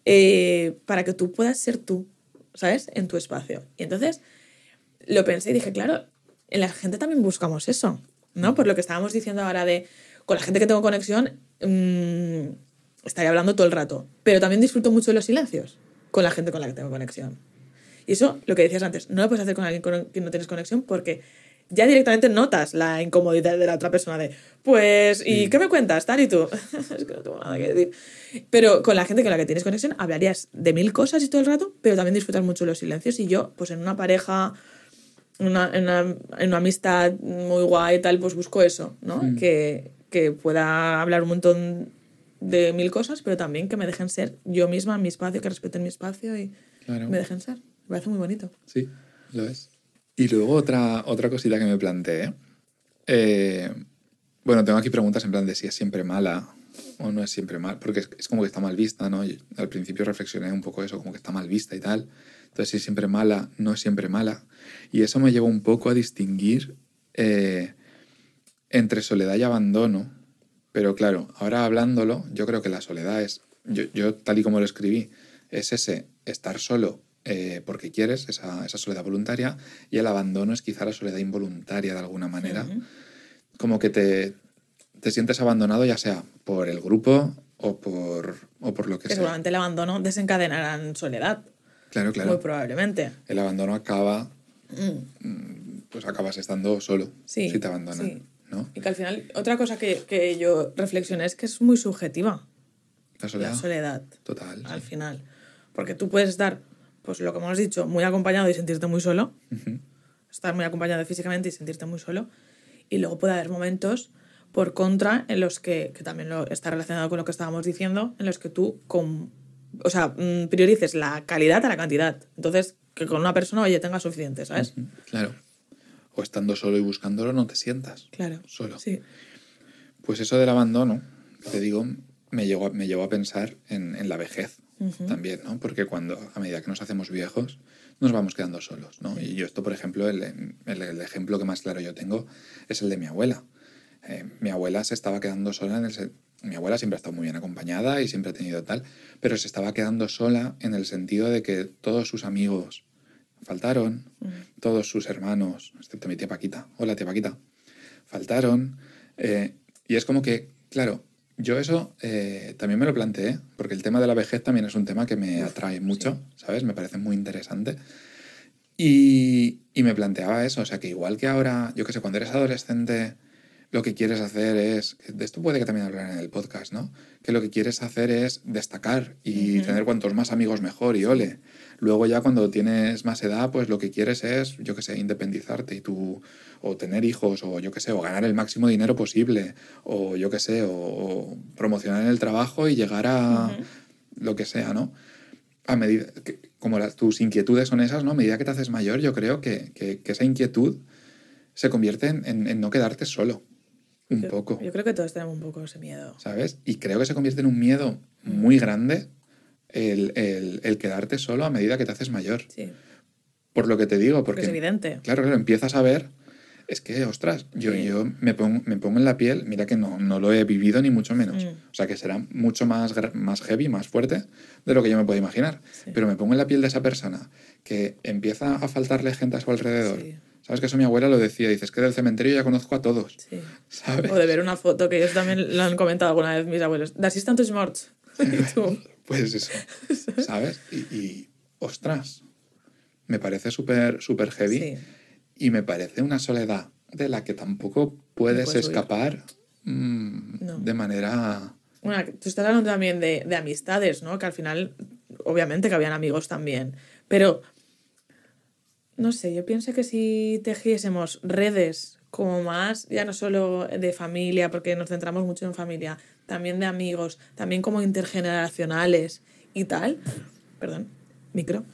Eh, para que tú puedas ser tú, ¿sabes? En tu espacio. Y entonces lo pensé y dije, claro, en la gente también buscamos eso, ¿no? Por lo que estábamos diciendo ahora de, con la gente que tengo conexión, mm, estaría hablando todo el rato, pero también disfruto mucho de los silencios con la gente con la que tengo conexión. Y eso, lo que decías antes, no lo puedes hacer con alguien con quien no tienes conexión porque ya directamente notas la incomodidad de la otra persona de, pues, ¿y qué me cuentas, tal y tú? es que no tengo nada que decir. Pero con la gente con la que tienes conexión hablarías de mil cosas y todo el rato, pero también disfrutas mucho los silencios. Y yo, pues en una pareja, una, en una, en una amistad muy guay y tal, pues busco eso, ¿no? Que, que pueda hablar un montón de mil cosas, pero también que me dejen ser yo misma en mi espacio, que respeten mi espacio y Claro. me dejen ser. Me parece muy bonito. Sí, lo es. Y luego otra, otra cosita que me planteé. eh, bueno, tengo aquí preguntas en plan de si es siempre mala o no es siempre mal, porque es, es como que está mal vista, ¿no? Y al principio reflexioné un poco eso, como que está mal vista y tal. Entonces, si es siempre mala, no es siempre mala. Y eso me llevó un poco a distinguir eh, entre soledad y abandono. Pero claro, ahora hablándolo, yo creo que la soledad es, yo, yo tal y como lo escribí, es ese estar solo eh, porque quieres, esa, esa soledad voluntaria, y el abandono es quizá la soledad involuntaria de alguna manera. Como que te, te sientes abandonado ya sea por el grupo o por, o por lo que Que sea. seguramente el abandono desencadenará en soledad, Claro, muy claro. probablemente. El abandono acaba, Mm. mm, pues acabas estando solo Sí, si te abandonan, sí. ¿no? Y que al final, otra cosa que, que yo reflexioné es que es muy subjetiva La soledad. la soledad Total. al sí. final. Porque tú puedes estar, pues lo que hemos dicho, muy acompañado y sentirte muy solo, estar muy acompañado físicamente y sentirte muy solo. Y luego puede haber momentos, por contra, en los que, que también lo, está relacionado con lo que estábamos diciendo, en los que tú con, o sea, mm, priorices la calidad a la cantidad. Entonces, que con una persona, oye, tenga suficiente, ¿sabes? Claro. O estando solo y buscándolo, no te sientas. Claro. Solo. Sí. Pues eso del abandono, te digo, me llevó, me llevó a pensar en, en la vejez También, ¿no? Porque cuando, a medida que nos hacemos viejos, nos vamos quedando solos, ¿no? Y yo esto, por ejemplo, el, el- el ejemplo que más claro yo tengo es el de mi abuela. Eh, mi abuela se estaba quedando sola en el... se- Mi abuela siempre ha estado muy bien acompañada y siempre ha tenido tal, pero se estaba quedando sola en el sentido de que todos sus amigos faltaron, todos sus hermanos, excepto mi tía Paquita, hola tía Paquita, faltaron. eh, y es como que, claro, yo eso eh, también me lo planteé, porque el tema de la vejez también es un tema que me atrae mucho, ¿sabes? Me parece muy interesante. Y, y me planteaba eso, o sea, que igual que ahora, yo qué sé, cuando eres adolescente, lo que quieres hacer es, que de esto puede que también hablar en el podcast, ¿no? Que lo que quieres hacer es destacar y tener cuantos más amigos mejor y ole. Luego ya cuando tienes más edad, pues lo que quieres es, yo qué sé, independizarte y tú, o tener hijos, o yo qué sé, o ganar el máximo dinero posible, o yo qué sé, o, o promocionar el trabajo y llegar a lo que sea, ¿no? A medida, que, como las, tus inquietudes son esas, ¿no? A medida que te haces mayor, yo creo que, que- que esa inquietud se convierte en, en- en no quedarte solo. un Yo- poco, Yo creo que todos tenemos un poco ese miedo. ¿sabes? Y creo que se convierte en un miedo muy grande el, el- el quedarte solo a medida que te haces mayor. Sí, Por lo que te digo, porque porque es evidente. Claro, claro, empiezas a ver. Es que, ostras, yo, Sí. yo me, pongo, me pongo en la piel, mira que no, no lo he vivido ni mucho menos. Mm. O sea, que será mucho más, más heavy, más fuerte de lo que yo me puedo imaginar. Sí. Pero me pongo en la piel de esa persona que empieza a faltarle gente a su alrededor. Sí. ¿Sabes que eso mi abuela lo decía? Dices que del cementerio ya conozco a todos. ¿Sabes? O de ver una foto, que ellos también lo han comentado alguna vez mis abuelos. ¿Das tantos morts? Y tú, Pues eso. ¿Sabes? Y, y, ostras, me parece súper súper heavy. Sí. Y me parece una soledad de la que tampoco puedes, escapar mm, No. de manera... Bueno, tú estás hablando también de, de amistades, ¿no? Que al final, obviamente que habían amigos también. Pero, no sé, yo pienso que si tejiésemos redes como más, ya no solo de familia, porque nos centramos mucho en familia, también de amigos, también como intergeneracionales y tal, perdón, micro.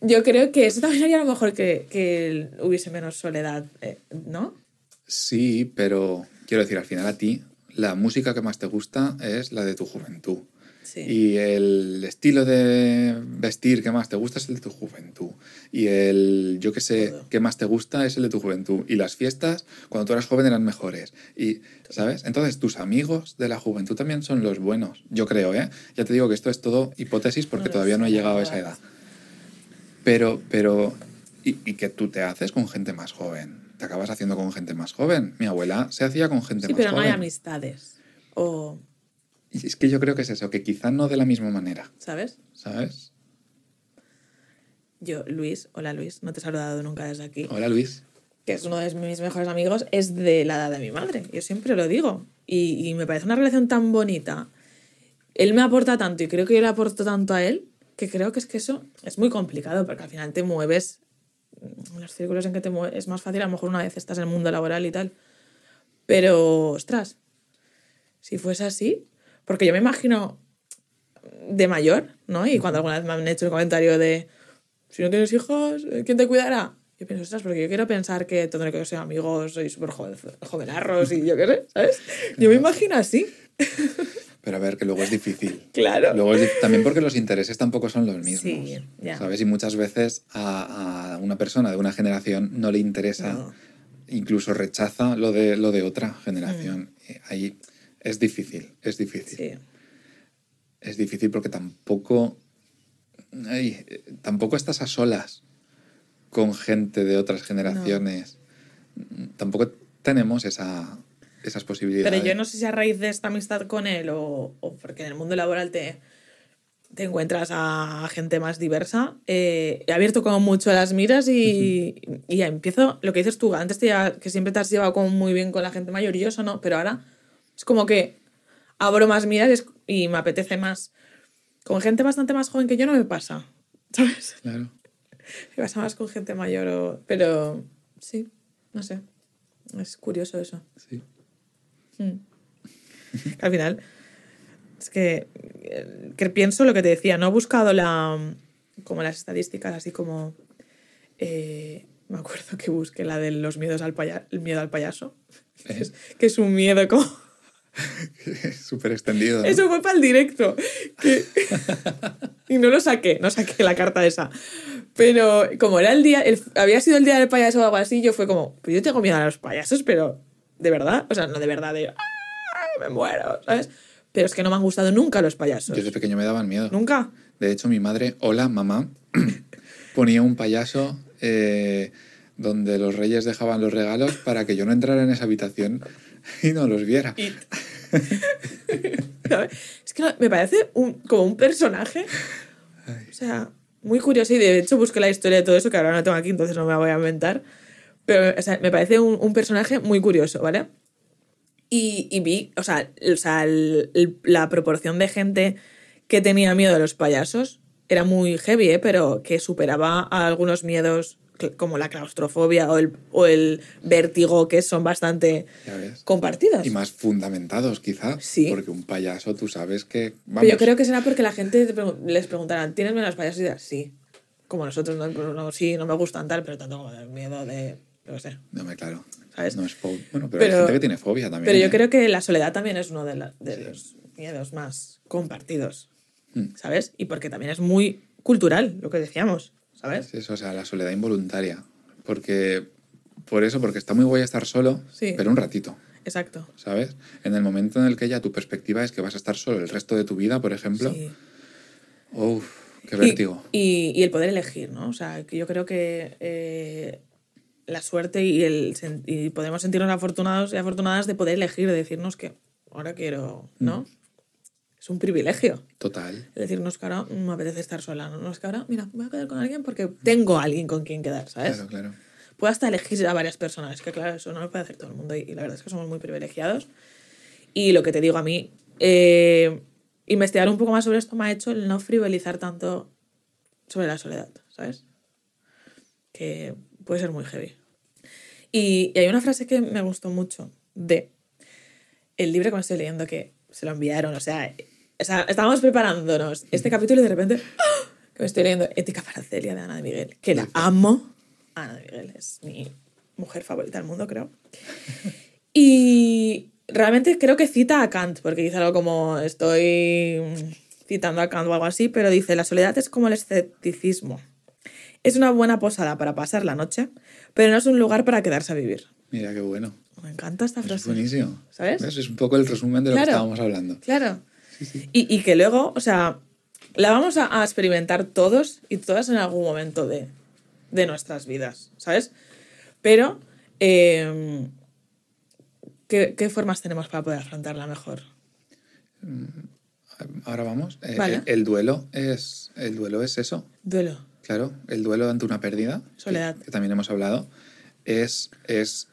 Yo creo que eso también haría a lo mejor que, que hubiese menos soledad, eh, ¿no? Sí, pero quiero decir, al final a ti la música que más te gusta es la de tu juventud. Sí. Y el estilo de vestir que más te gusta es el de tu juventud. Y el, yo que sé, Todo. que más te gusta es el de tu juventud. Y las fiestas, cuando tú eras joven, eran mejores. Y, ¿sabes? Entonces, tus amigos de la juventud también son los buenos. Yo creo, ¿eh? Ya te digo que esto es todo hipótesis porque No todavía no he llegado a esa edad. Pero, pero, ¿y, y qué tú te haces con gente más joven? Te acabas haciendo con gente más joven. Mi abuela se hacía con gente Sí, más pero no joven. hay amistades. O, Y es que yo creo que es eso, que quizá no de la misma manera, ¿sabes? ¿sabes? Yo, Luis, hola Luis, no te he saludado nunca desde aquí, Hola Luis. que es uno de mis mejores amigos, es de la edad de mi madre. Yo siempre lo digo. Y, y me parece una relación tan bonita. Él me aporta tanto y creo que yo le aporto tanto a él, que creo que es que eso es muy complicado, porque al final te mueves en los círculos en que te mueves. Es más fácil, a lo mejor una vez estás en el mundo laboral y tal. Pero, ostras, si fuese así, porque yo me imagino de mayor, ¿no? Y cuando alguna vez me han hecho el comentario de, si no tienes hijos, ¿quién te cuidará? Yo pienso, ostras, porque yo quiero pensar que tendré que ser amigos, soy súper joven, jovenarros y yo qué sé, ¿sabes? Yo me imagino así, Pero a ver, que luego es difícil. claro. Luego es también porque los intereses tampoco son los mismos. Sí, ya. ¿Sabes? Y muchas veces a, a una persona de una generación no le interesa, No. incluso rechaza lo de, lo de otra generación. Eh, Ahí es difícil, es difícil. Sí, Es difícil porque tampoco. ay, tampoco estás a solas con gente de otras generaciones. Tampoco tenemos esa, esas posibilidades. Pero yo no sé si a raíz de esta amistad con él o, o porque en el mundo laboral te, te encuentras a gente más diversa, eh, he abierto como mucho las miras y, y empiezo, lo que dices tú, antes te que siempre te has llevado como muy bien con la gente mayor y yo eso no, pero ahora es como que abro más miras y, me apetece más. Con gente bastante más joven que yo no me pasa, ¿sabes? Claro. Me pasa más con gente mayor, o- pero sí, no sé. Es curioso eso. Sí. Mm. Que al final, es que, que pienso lo que te decía, no he buscado la, como las estadísticas, así como, eh, me acuerdo que busqué la de los miedos al paya- el miedo al payaso, que ¿Eh? es, que es un miedo como... Súper extendido. ¿no? Eso fue para el directo. que- y no lo saqué, no saqué la carta esa. Pero como era el día, el- había sido el día del payaso o algo así, yo fue como, pues yo tengo miedo a los payasos, pero de verdad, o sea, no de verdad, de, "Ah, me muero, ¿sabes? Pero es que no me han gustado nunca los payasos. Yo desde pequeño me daban miedo. Nunca. De hecho, mi madre, hola, mamá, ponía un payaso eh, donde los reyes dejaban los regalos para que yo no entrara en esa habitación y no los viera. Es que me parece un, como un personaje. O sea, muy curioso. Y de hecho busqué la historia de todo eso, que ahora no tengo aquí, entonces no me la voy a inventar. Pero o sea, me parece un, un personaje muy curioso, ¿vale? Y, y vi, o sea, o sea el- el- la proporción de gente que tenía miedo a los payasos era muy heavy, ¿eh? pero que superaba a algunos miedos como la claustrofobia o el, o el vértigo, que son bastante compartidos. Y más fundamentados, quizá. Sí. Porque un payaso, tú sabes que. Vamos, Pero yo creo que será porque la gente pregun- les preguntarán, ¿tienes miedo a los payasos? Y dirás, sí. Como nosotros, no, no, sí, no me gustan tal, pero tanto como de miedo de, qué sé. No, me claro. ¿sabes? No es. Bueno, pero, hay Pero- gente que tiene fobia también. Pero yo ¿eh? creo que la soledad también es uno de, la- de los miedos más compartidos, Mm. ¿sabes? Y porque también es muy cultural, lo que decíamos, ¿sabes? Es eso, o sea, la soledad involuntaria. Porque, por eso, porque está muy guay estar solo, Sí. pero un ratito, Exacto. ¿sabes? En el momento en el que ya tu perspectiva es que vas a estar solo el resto de tu vida, por ejemplo, Sí. ¡uf! ¡Qué vértigo! Y, y el poder elegir, ¿no? O sea, que yo creo que eh, la suerte y, el, y podemos sentirnos afortunados y afortunadas de poder elegir, de decirnos que ahora quiero, ¿no? Mm. Es un privilegio. Total. De decirnos que ahora me apetece estar sola, ¿no? No es que ahora, mira, voy a quedar con alguien porque tengo a alguien con quien quedar, ¿sabes? Claro, claro. Puedo hasta elegir a varias personas, que claro, eso no lo puede hacer todo el mundo y, y la verdad es que somos muy privilegiados. Y lo que te digo a mí, eh, investigar un poco más sobre esto me ha hecho el no frivolizar tanto sobre la soledad, ¿sabes? Que puede ser muy heavy. Y, y hay una frase que me gustó mucho de el libro que me estoy leyendo que se lo enviaron, o sea, o sea, estábamos preparándonos este capítulo y de repente ¡ah! que me estoy leyendo Ética para Celia de Ana de Miguel, que la amo. Ana de Miguel es mi mujer favorita del mundo, creo. Y realmente creo que cita a Kant, porque dice algo como estoy citando a Kant o algo así, pero dice, la soledad es como el escepticismo. Es una buena posada para pasar la noche, pero no es un lugar para quedarse a vivir. Mira qué bueno. Me encanta esta Es frase. buenísimo. ¿Sabes? Es un poco el resumen de lo Claro. que estábamos hablando. Claro. Y, y que luego, o sea, la vamos a, a experimentar todos y todas en algún momento de, de nuestras vidas, ¿sabes? Pero, eh, ¿qué, qué formas tenemos para poder afrontarla mejor? Ahora vamos. Eh, Vale. el, el duelo es, el duelo es eso. Duelo. Claro, el duelo ante una pérdida, Soledad. Que, también hemos hablado, es, es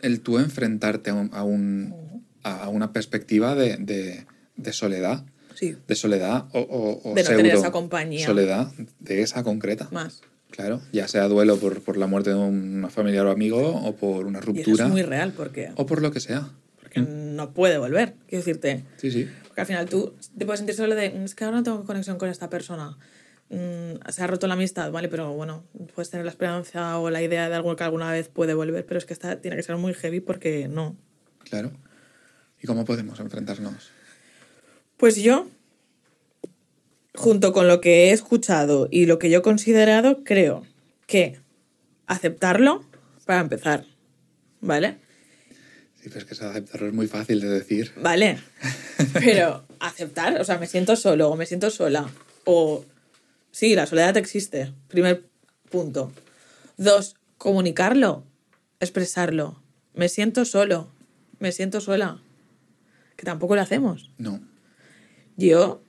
el tú enfrentarte a, un- a un- a- a una perspectiva de, de- de soledad, Sí, de soledad o, o- o De no tener esa compañía. soledad de esa concreta. más. Claro, ya sea duelo por, por la muerte de un familiar o amigo o por una Y ruptura es muy real porque, o por lo que sea. porque no puede volver. Quiero decirte, Sí, sí. Porque al final tú te puedes sentir solo de, "Mm, es que ahora no tengo conexión con esta persona. Mm, se ha roto la amistad, ¿vale? Pero bueno, puedes tener la esperanza o la idea de algo que alguna vez puede volver, pero es que esta tiene que ser muy heavy porque no. Claro. ¿Y cómo podemos enfrentarnos? Pues yo, junto con lo que he escuchado y lo que yo he considerado, creo que aceptarlo para empezar, ¿vale? Sí, pero es que aceptarlo es muy fácil de decir. Vale, pero aceptar, o sea, me siento solo o me siento sola. O sí, la soledad existe. Primer punto. Dos, comunicarlo, expresarlo. Me siento solo, me siento sola. Que tampoco lo hacemos. No. Yo,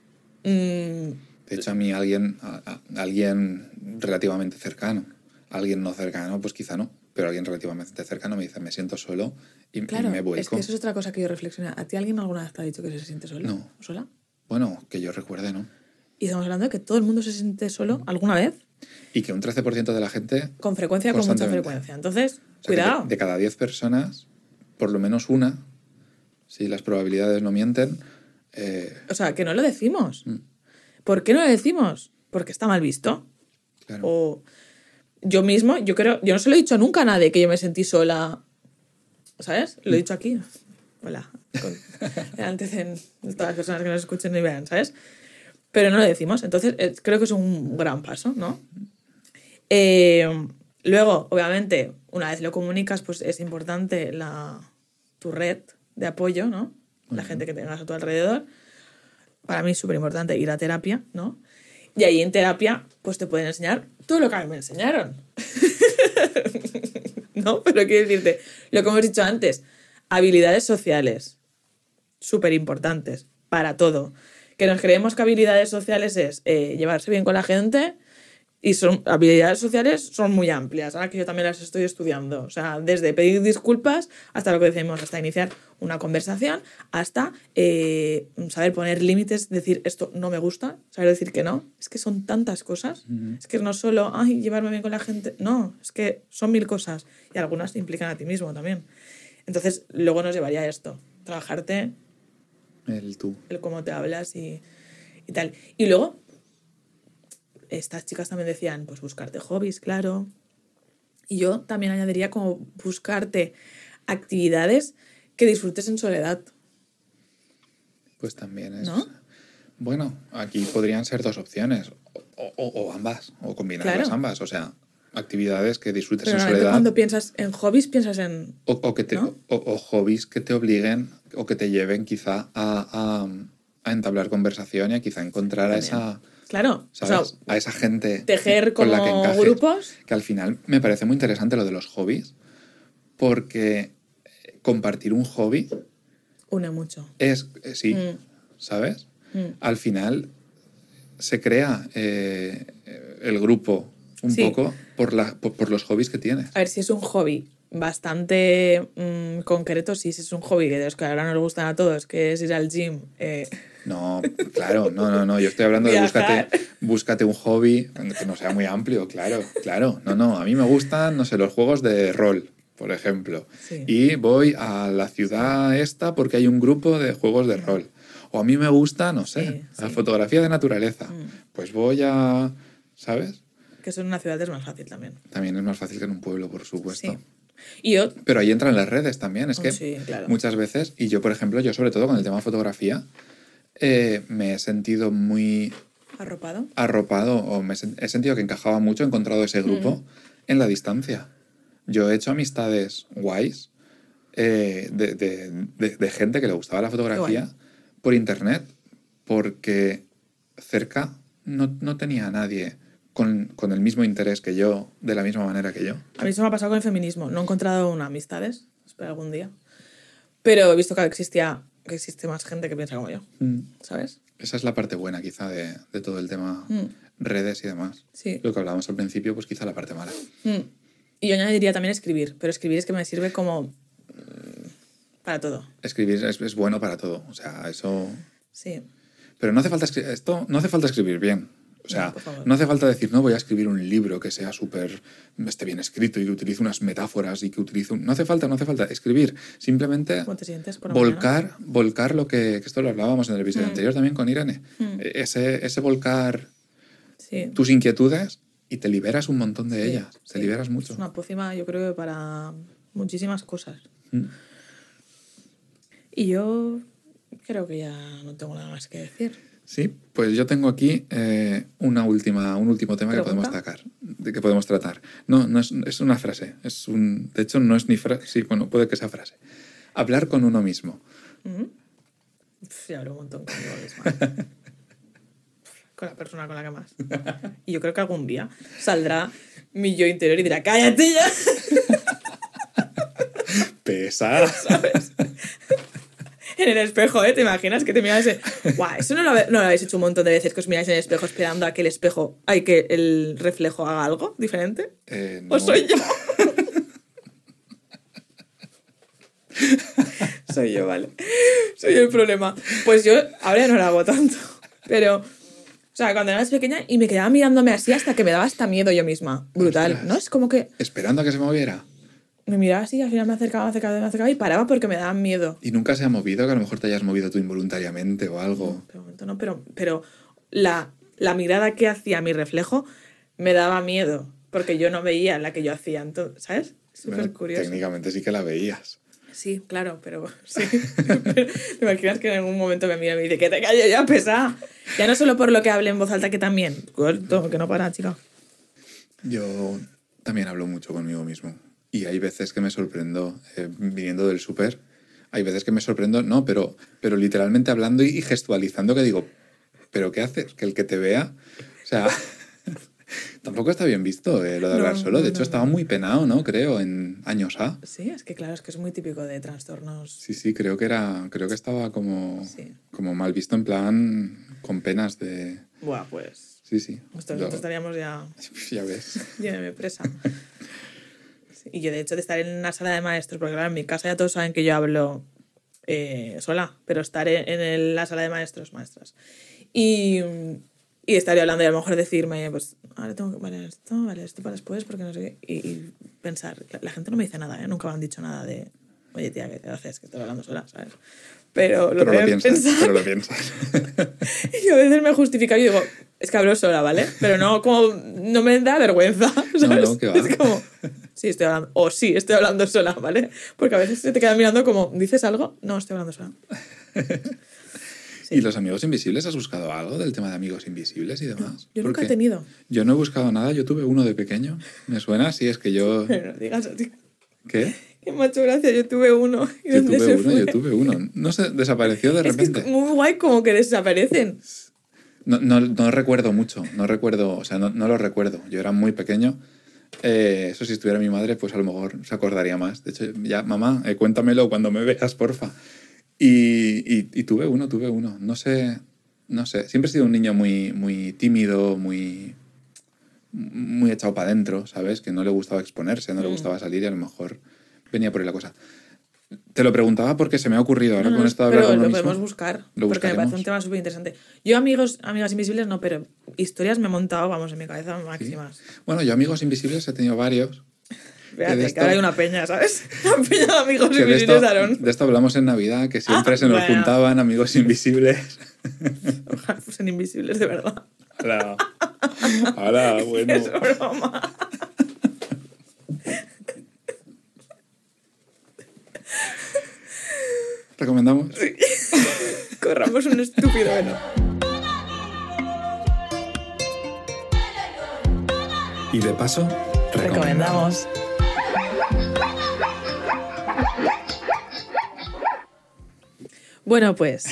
mm, De hecho, a mí alguien, a- a- alguien relativamente cercano, alguien no cercano, pues quizá no, pero alguien relativamente cercano me dice, me siento solo y, y claro, me vuelco. es que eso es otra cosa que yo reflexioné. ¿A ti alguien alguna vez te ha dicho que se siente solo? No. ¿O sola? Bueno, que yo recuerde, ¿no? Y estamos hablando de que todo el mundo se siente solo alguna vez, Y que un 13% de la gente, con frecuencia, con mucha frecuencia. Entonces, o sea, que de- cuidado. de, cada 10 personas, por lo menos una, si las probabilidades no mienten, eh, O sea, que no lo decimos. Mm. ¿Por qué no lo decimos? Porque está mal visto. claro. O yo mismo, yo creo, yo no se lo he dicho nunca a nadie que yo me sentí sola. ¿Sabes? Lo he dicho aquí. Hola. Delante de todas las personas que nos escuchen y vean, ¿sabes? Pero no lo decimos. Entonces, eh, creo que es un gran paso, ¿no? Eh, luego, obviamente, una vez lo comunicas, pues es importante la, tu red de apoyo, ¿no? La gente que tengas a tu alrededor. Para mí es súper importante ir a terapia, ¿no? Y ahí en terapia, pues te pueden enseñar todo lo que a mí me enseñaron. ¿No? Pero quiero decirte, lo que hemos dicho antes, habilidades sociales, súper importantes para todo. Que nos creemos que habilidades sociales es eh, llevarse bien con la gente y son habilidades sociales son muy amplias, ahora que yo también las estoy estudiando. O sea, desde pedir disculpas hasta lo que decimos, hasta iniciar una conversación, hasta eh, saber poner límites, decir esto no me gusta, saber decir que no. Es que son tantas cosas. Es que no solo, ay, llevarme bien con la gente. No, es que son mil cosas y algunas te implican a ti mismo también. Entonces, luego nos llevaría a esto, trabajarte El tú. el cómo te hablas y, y tal. Y luego, estas chicas también decían, pues buscarte hobbies, claro. Y yo también añadiría como buscarte actividades que disfrutes en soledad. Pues también es. ¿No? Bueno, aquí podrían ser dos opciones, o, o- o ambas, o combinarlas Claro. ambas. O sea, actividades que disfrutes Pero en soledad. cuando piensas en hobbies, piensas en. O, o que te, ¿No? o, o hobbies que te obliguen o que te lleven quizá a, a- a entablar conversación y a quizá encontrar a esa, Claro, o ¿sabes? sea, a esa gente tejer con la que como encajes. grupos. Que al final me parece muy interesante lo de los hobbies, porque eh, compartir un hobby une mucho. es, eh, sí, Mm. ¿sabes? Mm. Al final se crea eh, el grupo un Sí. poco por, la, por, por los hobbies que tienes. A ver, si es un hobby bastante mm, concreto, sí, si es un hobby que de los que ahora nos gustan a todos, que es ir al gym. eh, No, claro, no, no, no. Yo estoy hablando de búscate, búscate un hobby que no sea muy amplio, claro, claro. No, no. A mí me gustan, no sé, los juegos de rol, por ejemplo. Sí. Y voy a la ciudad esta porque hay un grupo de juegos de rol. O a mí me gusta, no sé, Sí, la fotografía de naturaleza. Mm. Pues voy a, ¿sabes? que eso en una ciudad es más fácil también. También es más fácil que en un pueblo, por supuesto. Y yo, Pero ahí entran las redes también. Es que Sí, claro. muchas veces, y yo, por ejemplo, yo sobre todo con el tema fotografía, eh, me he sentido muy arropado. arropado o me he sen- he sentido que encajaba mucho, he encontrado ese grupo en la distancia. Yo he hecho amistades guays eh, de, de- de- de gente que le gustaba la fotografía guay. por internet, porque cerca no, no tenía a nadie con, con el mismo interés que yo, de la misma manera que yo. A mí eso me ha pasado con el feminismo. No he encontrado una amistades, espero algún día. Pero he visto que existía, que existe más gente que piensa como yo, ¿sabes? Esa es la parte buena quizá de, de todo el tema Mm. redes y demás. Sí. Lo que hablábamos al principio, pues quizá la parte mala. Mm. Y yo añadiría también escribir, pero escribir es que me sirve como mm, para todo. Escribir es, es bueno para todo. O sea, eso Sí. Pero no hace falta escribir, esto no hace falta escribir bien. O sea, No, hace falta decir, no voy a escribir un libro que sea súper, esté bien escrito y que utilice unas metáforas y que utilice... un-". No hace falta, no hace falta escribir. Simplemente volcar, volcar lo que, que esto lo hablábamos en el episodio Mm. anterior también con Irene. Mm. E- Ese, ese volcar Sí. tus inquietudes y te liberas un montón de Sí, ellas. Te liberas mucho. Es una pócima, yo creo, que para muchísimas cosas. Mm. Y yo creo que ya no tengo nada más que decir. Sí, pues yo tengo aquí eh, una última, un último tema que podemos tratar, de que podemos tratar. No, no es, es una frase, es un, de hecho no es ni frase, sí, bueno, puede que sea frase. Hablar con uno mismo. Ya hablo un montón conmigo misma. con la persona con la que más. Y yo creo que algún día saldrá mi yo interior y dirá, cállate ya. Pesada. ¿Sabes? En el espejo, ¿eh? ¿Te imaginas que te miras? Guau, eso no lo, habe- no lo habéis hecho un montón de veces, que os miráis en el espejo esperando a que el espejo, ay, que el reflejo haga algo diferente. Eh, ¿O soy yo? soy yo, vale. Soy yo el problema. Pues yo ahora ya no lo hago tanto. Pero, o sea, cuando era más pequeña y me quedaba mirándome así hasta que me daba hasta miedo yo misma. Brutal, Ostras. ¿no? Es como que Esperando a que se moviera. Me miraba así al final me acercaba, me acercaba, me acercaba y paraba porque me daba miedo. Y nunca se ha movido, que a lo mejor te hayas movido tú involuntariamente o algo. Pero, un momento, no, pero, pero la, la mirada que hacía mi reflejo me daba miedo porque yo no veía la que yo hacía. Entonces, ¿Sabes? Súper Bueno, curioso. técnicamente sí que la veías. Sí, claro, pero sí. Pero, ¿Te imaginas que en algún momento me mira y me dice que te calles ya, pesa? Ya no solo por lo que hable en voz alta, que también. Corto, que no para, chica. Yo también hablo mucho conmigo mismo. Y hay veces que me sorprendo, eh, viniendo del súper, hay veces que me sorprendo, no, pero, pero literalmente hablando y gestualizando que digo, ¿pero qué haces? Que el que te vea, o sea, tampoco está bien visto eh, lo de hablar No, solo. De no, hecho, no, estaba muy penado, ¿no? Creo, en años A. Sí, es que claro, es que es muy típico de trastornos. Sí, sí, creo que era, creo que estaba como, Sí. como mal visto en plan con penas de... Buah, pues. Sí, sí. Nosotros, estaríamos ya. ya ves. Lléveme presa. Y yo, de hecho, de estar en una sala de maestros, porque claro, en mi casa ya todos saben que yo hablo eh, sola, pero estar en, en la sala de maestros, maestras. Y, y estaría hablando y a lo mejor decirme, pues, ahora tengo que, vale, esto, vale, esto para después, porque no sé qué. Y, y pensar, la, la gente no me dice nada, ¿eh? Nunca me han dicho nada de, oye, tía, ¿qué te haces? Que estoy hablando sola, ¿sabes? Pero lo Pero lo piensas, pensar. pero lo piensas. Y a veces me justifica y digo, es que hablo sola, ¿vale? Pero no, como, no me da vergüenza, ¿sabes? no, que va. Es como, Sí, estoy hablando. O sí, estoy hablando sola, ¿vale? Porque a veces se te queda mirando como, ¿dices algo? No, estoy hablando sola. ¿Y los amigos invisibles? ¿Has buscado algo del tema de amigos invisibles y demás? Yo nunca he tenido. Yo no he buscado nada, yo tuve uno de pequeño. ¿Me suena? Sí, es que yo... Pero no digas así. ¿Qué? Qué macho gracia, yo tuve uno. ¿Y Yo dónde tuve se uno, fue? yo tuve uno. No sé, desapareció de Es que repente. es muy guay como que desaparecen. No, no, no recuerdo mucho, no recuerdo, o sea, no, no lo recuerdo. Yo era muy pequeño. Eh, eso si estuviera mi madre, pues a lo mejor se acordaría más. De hecho, ya, mamá, eh, cuéntamelo cuando me veas, porfa. Y, y, y tuve uno, tuve uno. No sé, no sé. Siempre he sido un niño muy, muy tímido, muy, muy echado para adentro, ¿sabes? Que no le gustaba exponerse, no le Mm. gustaba salir y a lo mejor venía por ahí la cosa. Te lo preguntaba porque se me ha ocurrido ahora No, con esto de pero lo mismo. podemos buscar. Lo porque me parece un tema súper interesante. Yo, amigos, amigas invisibles, no, pero historias me he montado, vamos, en mi cabeza máximas. Bueno, yo amigos invisibles he tenido varios. Fíjate, que esto- ahora hay una peña, ¿sabes? Una peña de amigos Que de, invisibles, esto, Aarón. de esto hablamos en Navidad, que siempre Ah, se nos bueno. juntaban amigos invisibles. Ojalá fuesen invisibles, de verdad. Hola. Hola, bueno. Es broma. ¿Recomendamos? Corramos un estúpido velo. Y de paso, Recomendamos. Bueno, pues.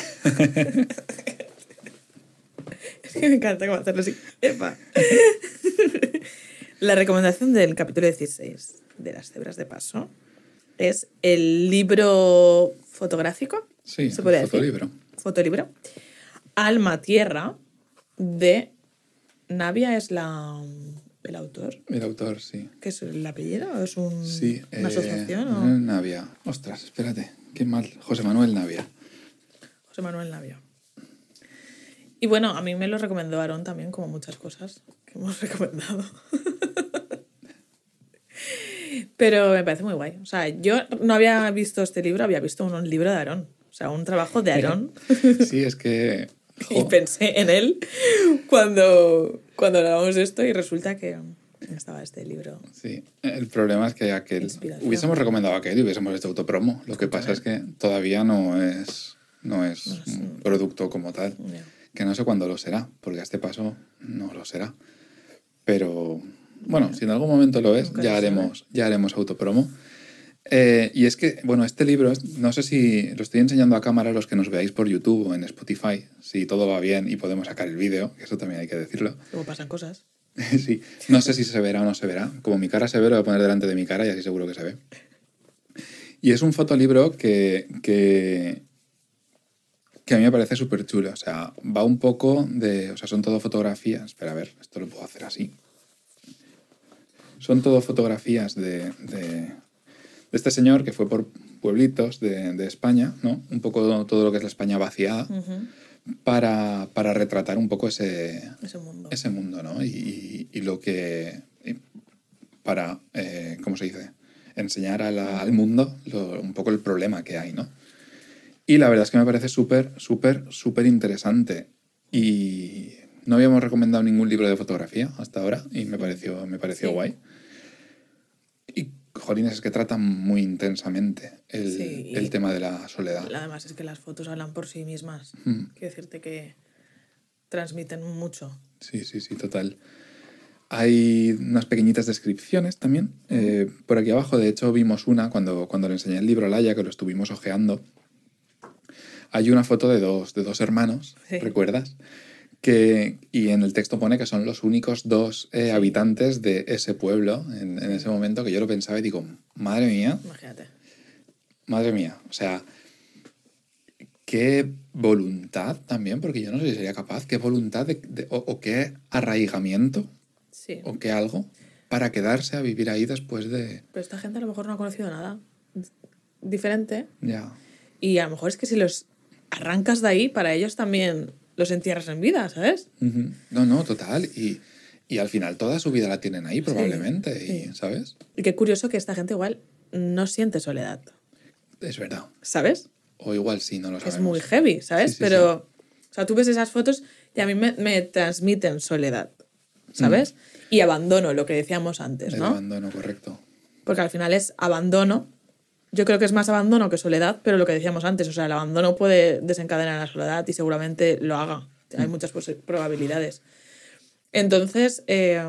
es que me encanta cómo hacerlo así. Epa. La recomendación del capítulo 16 de Las Cebras de Paso es el libro fotográfico. Sí, ¿Se puede el decir? fotolibro. Fotolibro. Alma Tierra de Navia es la, el autor. El autor, sí. ¿Qué es el apellido? ¿O ¿Es un- Sí. una eh, asociación? o? Navia. Ostras, espérate. Qué mal. José Manuel Navia. José Manuel Navia. Y bueno, a mí me lo recomendó Aarón también, como muchas cosas que hemos recomendado. Pero me parece muy guay. O sea, yo no había visto este libro, había visto un, un libro de Aarón. O sea, un trabajo de Aarón. Sí, es que... y jo, pensé en él cuando, cuando hablábamos de esto y resulta que estaba este libro. Sí, el problema es que aquel hubiésemos recomendado aquel y hubiésemos hecho autopromo. Lo que pasa es que todavía no es, no es No un producto como tal. Que no sé cuándo lo será, porque a este paso no lo será. Pero bueno, si en algún momento lo es, ya haremos, ya haremos autopromo. Eh, y es que, bueno, este libro, no sé si lo estoy enseñando a cámara a los que nos veáis por YouTube o en Spotify, si todo va bien y podemos sacar el vídeo, que eso también hay que decirlo. Luego pasan cosas. Sí, no sé si se verá o no se verá. Como mi cara se ve, lo voy a poner delante de mi cara y así seguro que se ve. Y es un fotolibro que, que, que a mí me parece súper chulo. O sea, va un poco de... O sea, son todo fotografías. Espera, a ver, esto lo puedo hacer así. Son todo fotografías de, de, de este señor que fue por pueblitos de, de España, ¿no? Un poco todo lo que es la España vaciada, Ujú. para, para retratar un poco ese, Ese mundo. ese mundo, ¿no? Y, y- y lo que. y para, eh, ¿cómo se dice? Enseñar a la- al mundo lo- un poco el problema que hay, ¿no? Y la verdad es que me parece súper, súper, súper interesante. Y no habíamos recomendado ningún libro de fotografía hasta ahora y me pareció, me pareció Sí. guay. Y, jolines, es que trata muy intensamente el, Sí, el tema de la soledad. Además es que las fotos hablan por sí mismas. Mm. Quiero decirte que transmiten mucho. Sí, sí, sí, total. Hay unas pequeñitas descripciones también. Eh, por aquí abajo, de hecho, vimos una cuando, cuando le enseñé el libro a Laia, que lo estuvimos ojeando. Hay una foto de dos, de dos hermanos, Sí. ¿recuerdas? Que, y en el texto pone que son los únicos dos eh, habitantes de ese pueblo en, en ese momento que yo lo pensaba y digo, madre mía, Imagínate. madre mía. O sea, qué voluntad también, porque yo no sé si sería capaz, qué voluntad de- de- o, o qué arraigamiento Sí. o qué algo para quedarse a vivir ahí después de... Pero esta gente a lo mejor no ha conocido nada diferente. Ya. Y a lo mejor es que si los arrancas de ahí, para ellos también los entierras en vida, ¿sabes? No, no, total. Y, y al final toda su vida la tienen ahí probablemente, sí. y, ¿sabes? Y qué curioso que esta gente igual no siente soledad, Es verdad. ¿sabes? O igual sí, no lo Que es sabemos. muy heavy, ¿sabes? Sí, Pero, o sea, tú ves esas fotos y a mí me, me transmiten soledad, ¿sabes? Y abandono, lo que decíamos antes, El ¿no? abandono, correcto. porque al final es abandono. Yo creo que es más abandono que soledad, pero lo que decíamos antes, o sea, el abandono puede desencadenar la soledad y seguramente lo haga. Hay muchas posi- probabilidades. Entonces, eh,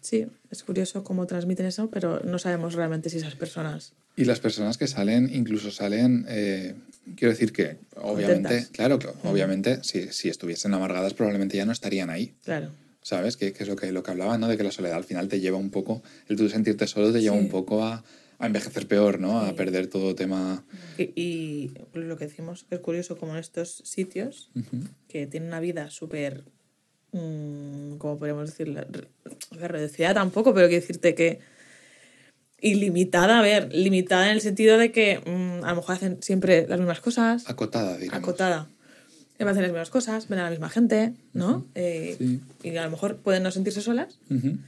sí, es curioso cómo transmiten eso, pero no sabemos realmente si esas personas. Y las personas que salen, incluso salen, eh, quiero decir que, obviamente, Contentas. claro, que obviamente, si, si estuviesen amargadas, probablemente ya no estarían ahí. Claro. ¿Sabes? Que, que es lo que, lo que hablaba, ¿no? De que la soledad al final te lleva un poco, el tú sentirte solo te lleva Sí. un poco a, a envejecer peor, ¿no? A perder todo tema. Y, y lo que decimos, es curioso como en estos sitios que tienen una vida súper, mm, ¿cómo podríamos ver, reducida tampoco, pero quiero decirte que ilimitada, a ver, limitada en el sentido de que mm, a lo mejor hacen siempre las mismas cosas, Acotada, digamos. acotada. Siempre hacen las mismas cosas, ven a la misma gente, ¿no? Eh, Sí. Y a lo mejor pueden no sentirse solas Ujú.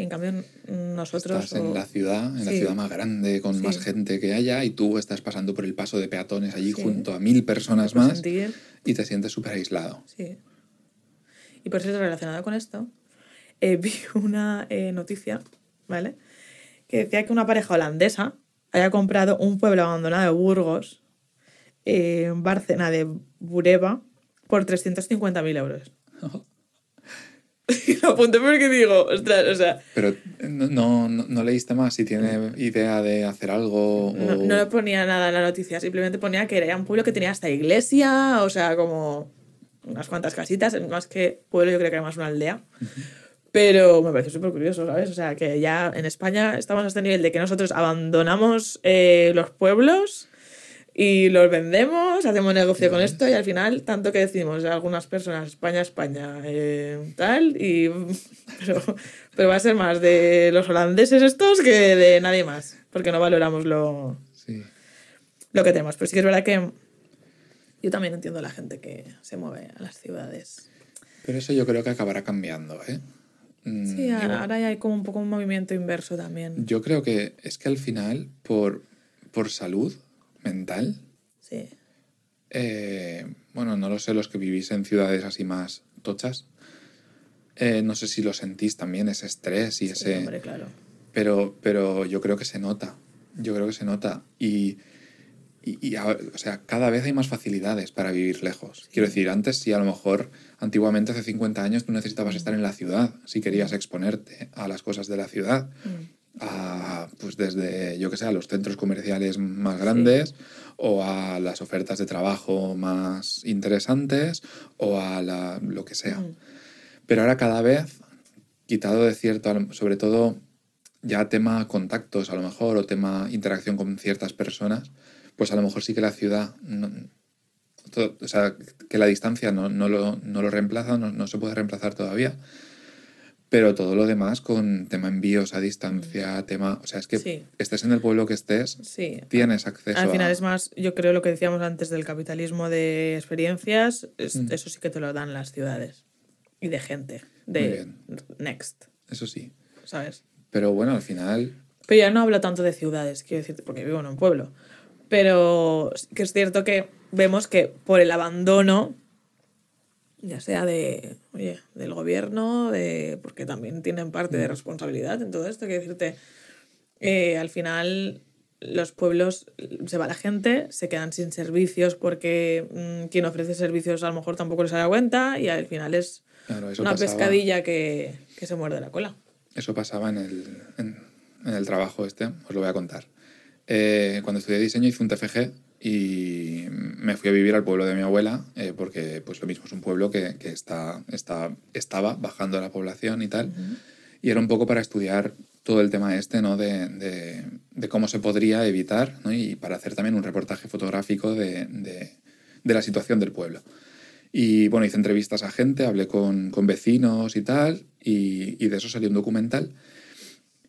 Y en cambio nosotros... Estás en la ciudad, en la ciudad más grande, con Sí. más gente que haya, y tú estás pasando por el paso de peatones allí Sí. junto a mil personas más sentir- y te sientes súper aislado. Sí. Y por eso, relacionado con esto, eh, vi una eh, noticia, ¿vale? Que decía que una pareja holandesa había comprado un pueblo abandonado de Burgos, eh, en Bárcena de Bureba, por 350.000 euros. Y lo apunté porque digo, ostras, o sea, Pero no, no, leíste más si tiene idea de hacer algo no, o... no le ponía nada en la noticia, simplemente ponía que era un pueblo que tenía hasta iglesia, o sea, como unas cuantas casitas, más que pueblo, yo creo que era más una aldea. Pero me parece súper curioso, ¿sabes? O sea, que ya en España estamos a este nivel de que nosotros abandonamos eh, los pueblos y los vendemos, hacemos negocio con esto y al final, tanto que decimos a algunas personas, España, España, eh, tal, y, pero, pero va a ser más de los holandeses estos que de nadie más, porque no valoramos lo, Sí. lo que tenemos. Pero sí que es verdad que yo también entiendo a la gente que se mueve a las ciudades. Pero eso yo creo que acabará cambiando, ¿eh? Mm, Sí, yo- ahora ya hay como un poco un movimiento inverso también. Yo creo que es que al final, por, por salud mental, Sí, eh, bueno, no lo sé los que vivís en ciudades así más tochas, eh, no sé si lo sentís también, ese estrés y sí, ese... hombre, claro. pero, pero yo creo que se nota, yo creo que se nota y, y, y a- o sea, cada vez hay más facilidades para vivir lejos. Quiero decir, antes sí, a lo mejor, antiguamente, hace 50 años, tú necesitabas estar en la ciudad si querías exponerte a las cosas de la ciudad. Mm. A, pues desde, yo que sé, a los centros comerciales más grandes o a las ofertas de trabajo más interesantes o a la, lo que sea. Mm. Pero ahora cada vez, quitado de cierto, sobre todo ya tema contactos a lo mejor o tema interacción con ciertas personas, pues a lo mejor sí que la ciudad, no- to- o sea, que la distancia no, no lo, no lo reemplaza, no, no se puede reemplazar todavía. Pero todo lo demás con tema envíos a distancia, tema, o sea, es que Sí. estés en el pueblo que estés, Sí. tienes acceso Al final a... es más, yo creo lo que decíamos antes del capitalismo de experiencias, es- Mm. eso sí que te lo dan las ciudades y de gente, Muy de bien. Next, Eso sí. ¿sabes? Pero bueno, al final, Pero ya no hablo tanto de ciudades, quiero decirte, porque vivo en un pueblo. Pero que es cierto que vemos que por el abandono, ya sea de, oye, del gobierno, de, porque también tienen parte de responsabilidad en todo esto, quiero decirte, eh, al final los pueblos se va la gente, se quedan sin servicios porque mm, quien ofrece servicios a lo mejor tampoco les da cuenta y al final es claro, una pasaba- pescadilla que, que se muerde la cola. Eso pasaba en el, en, en el trabajo este, os lo voy a contar. Eh, cuando estudié diseño hice un TFG y me fui a vivir al pueblo de mi abuela, eh, porque pues lo mismo es un pueblo que, que está, está, estaba bajando la población y tal. Y era un poco para estudiar todo el tema este, ¿no? De, de, de cómo se podría evitar, ¿no? Y para hacer también un reportaje fotográfico de, de, la situación del pueblo. Y bueno, hice entrevistas a gente, hablé con, con vecinos y tal, y, y de eso salió un documental.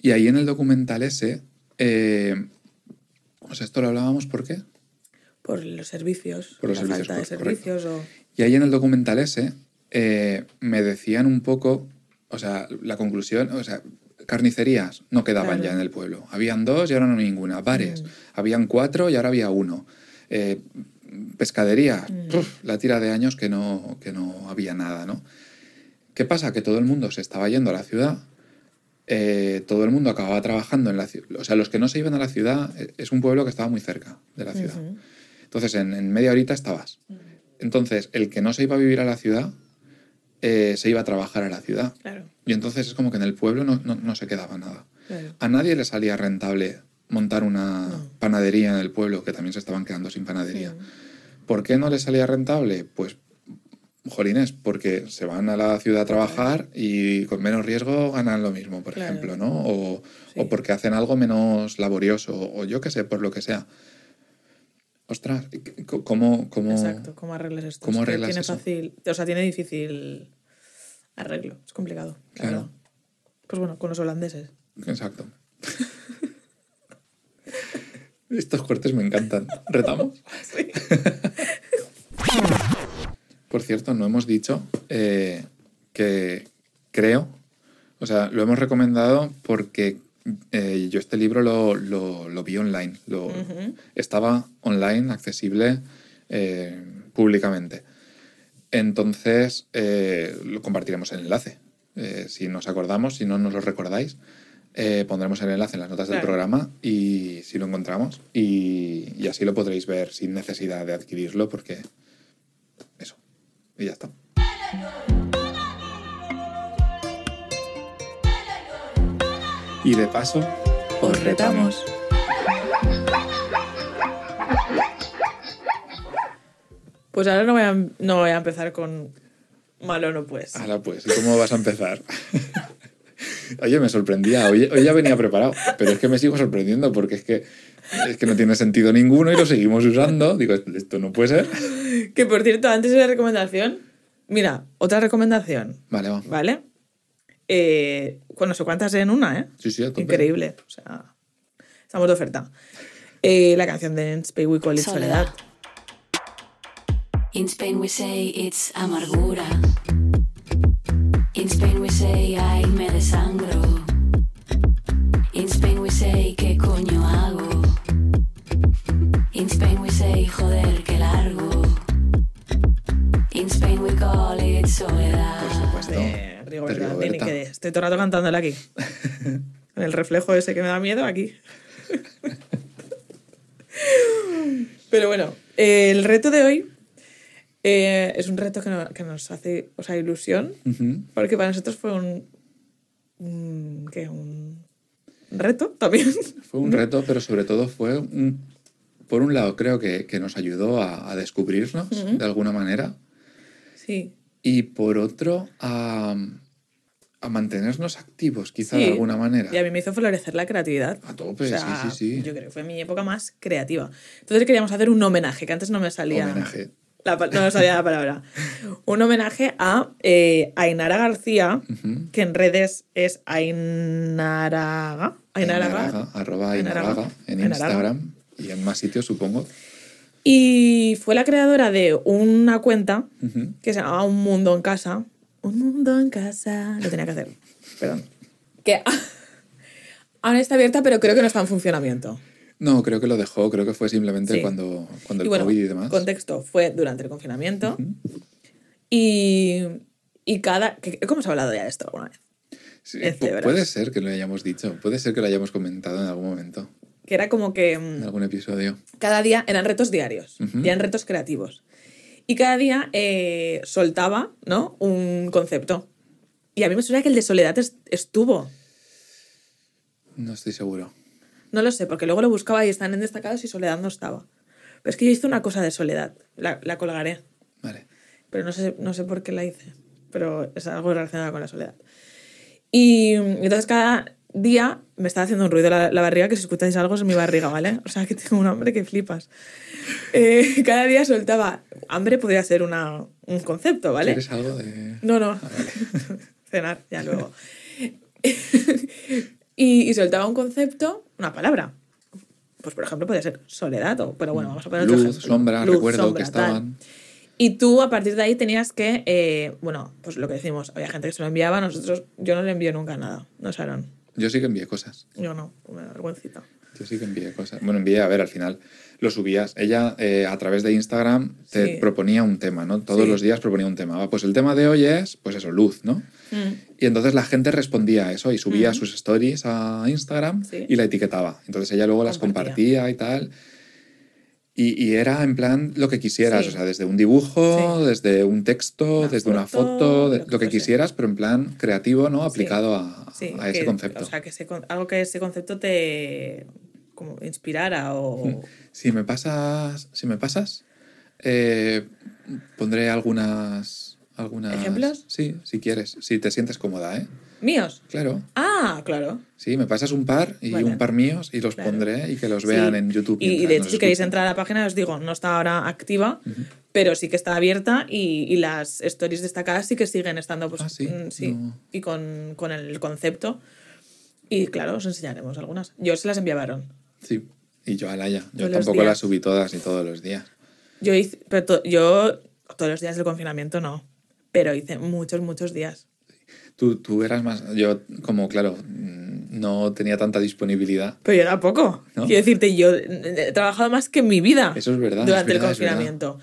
Y ahí en el documental ese, eh, sea, esto lo hablábamos por qué. Por los servicios, Por los la servicios, falta de correcto. servicios o... Y ahí en el documental ese eh, me decían un poco, o sea, la conclusión, o sea, carnicerías no quedaban Claro. ya en el pueblo. Habían dos y ahora no ninguna. Bares, Mm. habían cuatro y ahora había uno. Eh, pescaderías, Mm. la tira de años que no, que no había nada, ¿no? ¿Qué pasa? Que todo el mundo se estaba yendo a la ciudad eh, todo el mundo acababa trabajando en la ciudad. O sea, los que no se iban a la ciudad, eh, es un pueblo que estaba muy cerca de la ciudad. Ujú. Entonces, en, en media horita estabas. Entonces, el que no se iba a vivir a la ciudad, eh, se iba a trabajar a la ciudad. Claro, Y entonces es como que en el pueblo no, no- no se quedaba nada. claro. A nadie le salía rentable montar una No. panadería en el pueblo, que también se estaban quedando sin panadería. ¿Por qué no le salía rentable? Pues, jolines, porque se van a la ciudad a trabajar y con menos riesgo ganan lo mismo, por ejemplo, ¿no? O, Sí. o porque hacen algo menos laborioso, o yo qué sé, por lo que sea. Ostras, ¿cómo, cómo, Exacto, ¿cómo arreglas esto? cómo arreglas tiene eso? fácil, o sea, tiene difícil arreglo, es complicado. la Claro. verdad. Pues bueno, con los holandeses. Exacto. Estos cortes me encantan. ¿Retamos? Por cierto, no hemos dicho eh, que creo, o sea, lo hemos recomendado porque eh, yo este libro lo, lo- lo vi online, lo, estaba online, accesible eh, públicamente. Entonces, eh, lo compartiremos el enlace. Si nos acordamos, si no nos lo recordáis, pondremos el enlace en las notas del programa y si lo encontramos y, y así lo podréis ver sin necesidad de adquirirlo porque eso. Y ya está. Y de paso, Os retamos. Pues ahora no voy a, no voy a empezar con malo no pues. Ahora pues, ¿y cómo vas a empezar? Oye, me sorprendía. Hoy, hoy ya venía preparado, pero es que me sigo sorprendiendo porque es que, es que no tiene sentido ninguno y lo seguimos usando. Digo, esto no puede ser. Que por cierto, antes de la recomendación, mira, otra recomendación, Vale, va. ¿vale? Eh, no sé cuántas en una, ¿eh? Sí, sí. Increíble. O sea, estamos de oferta. Eh, la canción de Spay We Call It Soledad. Soledad. In Spain we say it's amargura. In Spain we say ay me desangro. In Spain we say qué coño hago. In Spain we say joder estoy todo el rato cantándola aquí. Con el reflejo ese que me da miedo aquí. Pero bueno, eh, el reto de hoy eh, es un reto que, no- que nos hace o sea, ilusión, porque para nosotros fue un, un, ¿qué? un reto también. Fue un reto, pero sobre todo fue un... Por un lado, creo que, que nos ayudó a, a descubrirnos de alguna manera. Sí, Y por otro, a, a mantenernos activos, quizá de alguna manera. y a mí me hizo florecer la creatividad. A tope, O sea, sí, sí, sí. Yo creo que fue mi época más creativa. Entonces queríamos hacer un homenaje, que antes no me salía. Homenaje. La no me salía la palabra. Un homenaje a eh, Ainara García, que en redes es Ainaraga. Ainaraga. Ainaraga, arroba Ainaraga. Ainaraga, en Ainaraga. Instagram y en más sitios, supongo. Y fue la creadora de una cuenta que se llamaba Un Mundo en Casa. Un Mundo en Casa. Lo tenía que hacer. Perdón. Que ahora está abierta, pero creo que no está en funcionamiento. No, creo que lo dejó, creo que fue simplemente Sí. cuando, cuando el y bueno, COVID y demás. contexto, fue durante el confinamiento. Y, y cada... ¿Cómo hemos hablado ya de esto alguna vez? Sí, en puede ser que lo hayamos dicho, puede ser que lo hayamos comentado en algún momento, Que era como que en mm, algún episodio. cada día eran retos diarios, Ujú. eran retos creativos. Y cada día eh, soltaba ¿no? un concepto. Y a mí me suena que el de soledad es- estuvo. No estoy seguro. No lo sé, porque luego lo buscaba y están en destacados y soledad no estaba. Pero es que yo hice una cosa de soledad. La, la colgaré. Vale. pero no sé, no sé por qué la hice, pero es algo relacionado con la soledad. Y mm, entonces cada día me estaba haciendo un ruido la, la barriga, que si escucháis algo es mi barriga, ¿vale? O sea, que tengo un hambre que flipas. Eh, cada día soltaba, hambre podría ser una, un concepto, ¿vale? ¿Quieres algo de...? No, no. Cenar, ya luego. y, y soltaba un concepto, una palabra. Pues, por ejemplo, podría ser soledad, o, pero bueno, vamos a poner otro Luz, ejemplo. sombra, Luz, recuerdo sombra, que tal. estaban... Y tú a partir de ahí tenías que, eh, bueno, pues lo que decimos, había gente que se lo enviaba, nosotros, yo no le envío nunca nada, no Sharon, Yo sí que envié cosas. yo no, me da vergüencita. Yo sí que envié cosas. Bueno, envié, a ver, al final lo subías. Ella eh, a través de Instagram te Sí. proponía un tema, ¿no? Todos Sí. los días proponía un tema. Ah, Pues el tema de hoy es, pues eso, luz, ¿no? Mm. Y entonces la gente respondía a eso y subía Ujú. sus stories a Instagram Sí. y la etiquetaba. Entonces ella luego las Compartía. compartía y tal. Y, y era en plan lo que quisieras, Sí. o sea, desde un dibujo, Sí. desde un texto, Una desde una foto, de- lo que lo que fuese. quisieras, pero en plan creativo, ¿no? Aplicado a, Sí, a ese que- concepto. O sea, que ese algo que ese concepto te como inspirara o... Si me pasas, si me pasas, eh, pondré algunas, algunas. ¿Ejemplos? Sí, si quieres, si te sientes cómoda, ¿eh? ¿Míos? Claro. Ah, claro. Sí, me pasas un par y Vale. un par míos y los Claro. pondré y que los Sí. vean en YouTube. Y, de hecho, si queréis entrar a la página, os digo, no está ahora activa, pero sí que está abierta y, y las stories destacadas sí que siguen estando, pues, Ah, sí, mm, sí, no. y con, con el concepto. Y claro, os enseñaremos algunas. Yo se las enviaron. Sí, y yo a Laia. Yo Todos tampoco las subí todas ni todos los días. Yo hice, pero to- yo todos los días del confinamiento no, pero hice muchos, muchos días. Tú, tú eras más. Yo, como, claro, no tenía tanta disponibilidad. Pero yo tampoco. ¿No? Quiero decirte, yo he trabajado más que en mi vida Eso es verdad. durante es el verdad, confinamiento.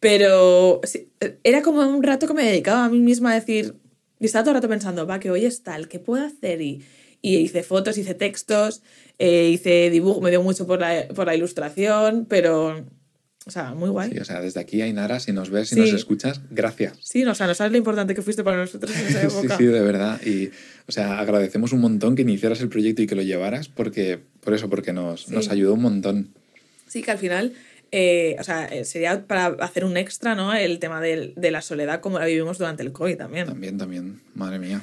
Pero sí, era como un rato que me dedicaba a mí misma a decir, y estaba todo el rato pensando, va, que hoy es tal, ¿qué puedo hacer? Y, y hice fotos, hice textos, eh, hice dibujo, me dio mucho por la, por la ilustración, pero, o sea, muy guay. Sí, o sea, desde aquí, Ainara, si nos ves, si Sí. nos escuchas, gracias. Sí, no, o sea, no sabes lo importante que fuiste para nosotros en esa Sí, época. sí, de verdad. Y, o sea, agradecemos un montón que iniciaras el proyecto y que lo llevaras, porque, por eso, porque nos, Sí. nos ayudó un montón. Sí, que al final, eh, o sea, eh, sería para hacer un extra, ¿no? El tema del- de, la soledad como la vivimos durante el COVID también. También, también, madre mía.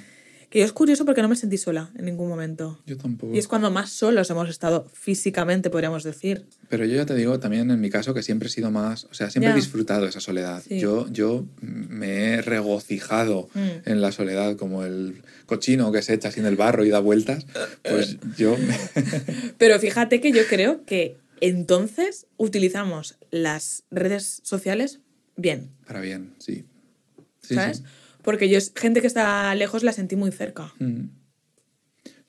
Que yo es curioso porque no me sentí sola en ningún momento. Yo tampoco. Y es cuando más solos hemos estado físicamente, podríamos decir. Pero yo ya te digo también en mi caso que siempre he sido más, o sea, siempre Ya. he disfrutado esa soledad. Sí. Yo, yo me he regocijado Mm. en la soledad como el cochino que se echa en el barro y da vueltas. Pues yo... Pero fíjate que yo creo que entonces utilizamos las redes sociales bien, Para bien, sí. Sí, ¿sabes? sí. Porque yo, gente que está lejos, la sentí muy cerca. Mm.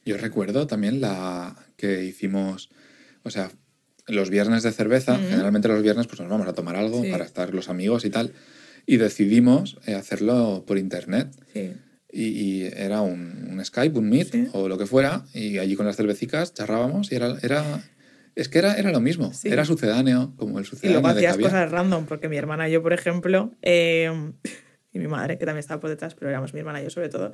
Yo recuerdo también la que hicimos, o sea, los viernes de cerveza, generalmente los viernes pues nos vamos a tomar algo Sí. para estar los amigos y tal, y decidimos eh, hacerlo por internet. Sí. Y, y era un, un Skype, un Meet Sí. o lo que fuera, y allí con las cervecicas charrábamos y era... era es que era, era lo mismo, Sí. era sucedáneo, como el Y sucedáneo luego de hacías Caviar. cosas random, porque mi hermana y yo, por ejemplo, eh, y mi madre, que también estaba por detrás, pero éramos mi hermana y yo sobre todo,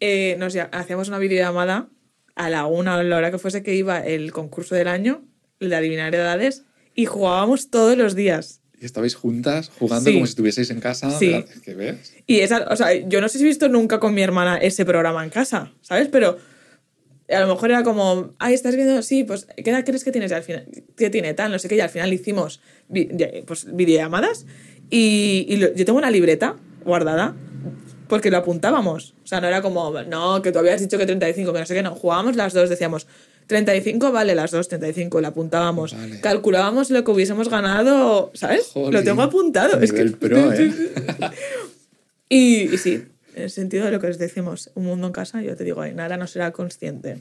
eh, nos hacíamos una videollamada a la una o a la hora que fuese que iba el concurso del año, el de adivinar edades, y jugábamos todos los días. Y estabais juntas jugando Sí. como si estuvieseis en casa. Sí. ¿verdad? Es que ves. Y esa, o sea, yo no sé si he visto nunca con mi hermana ese programa en casa, ¿sabes? Pero a lo mejor era como, ay, estás viendo, sí, pues, ¿qué edad crees que tienes? Y al final, ¿qué tiene tal? No sé qué, y al final hicimos pues, videollamadas y, y lo- yo tengo una libreta guardada porque lo apuntábamos. O sea, no era como, no, que tú habías dicho que 35, que no sé qué, no. Jugábamos las dos, decíamos, 35, vale, las dos, 35, la apuntábamos. Vale. Calculábamos lo que hubiésemos ganado, ¿sabes? Lo tengo apuntado. Es que, pro, ¿eh? y, y sí, en el sentido de lo que os decimos, un mundo en casa, yo te digo, Nara no será consciente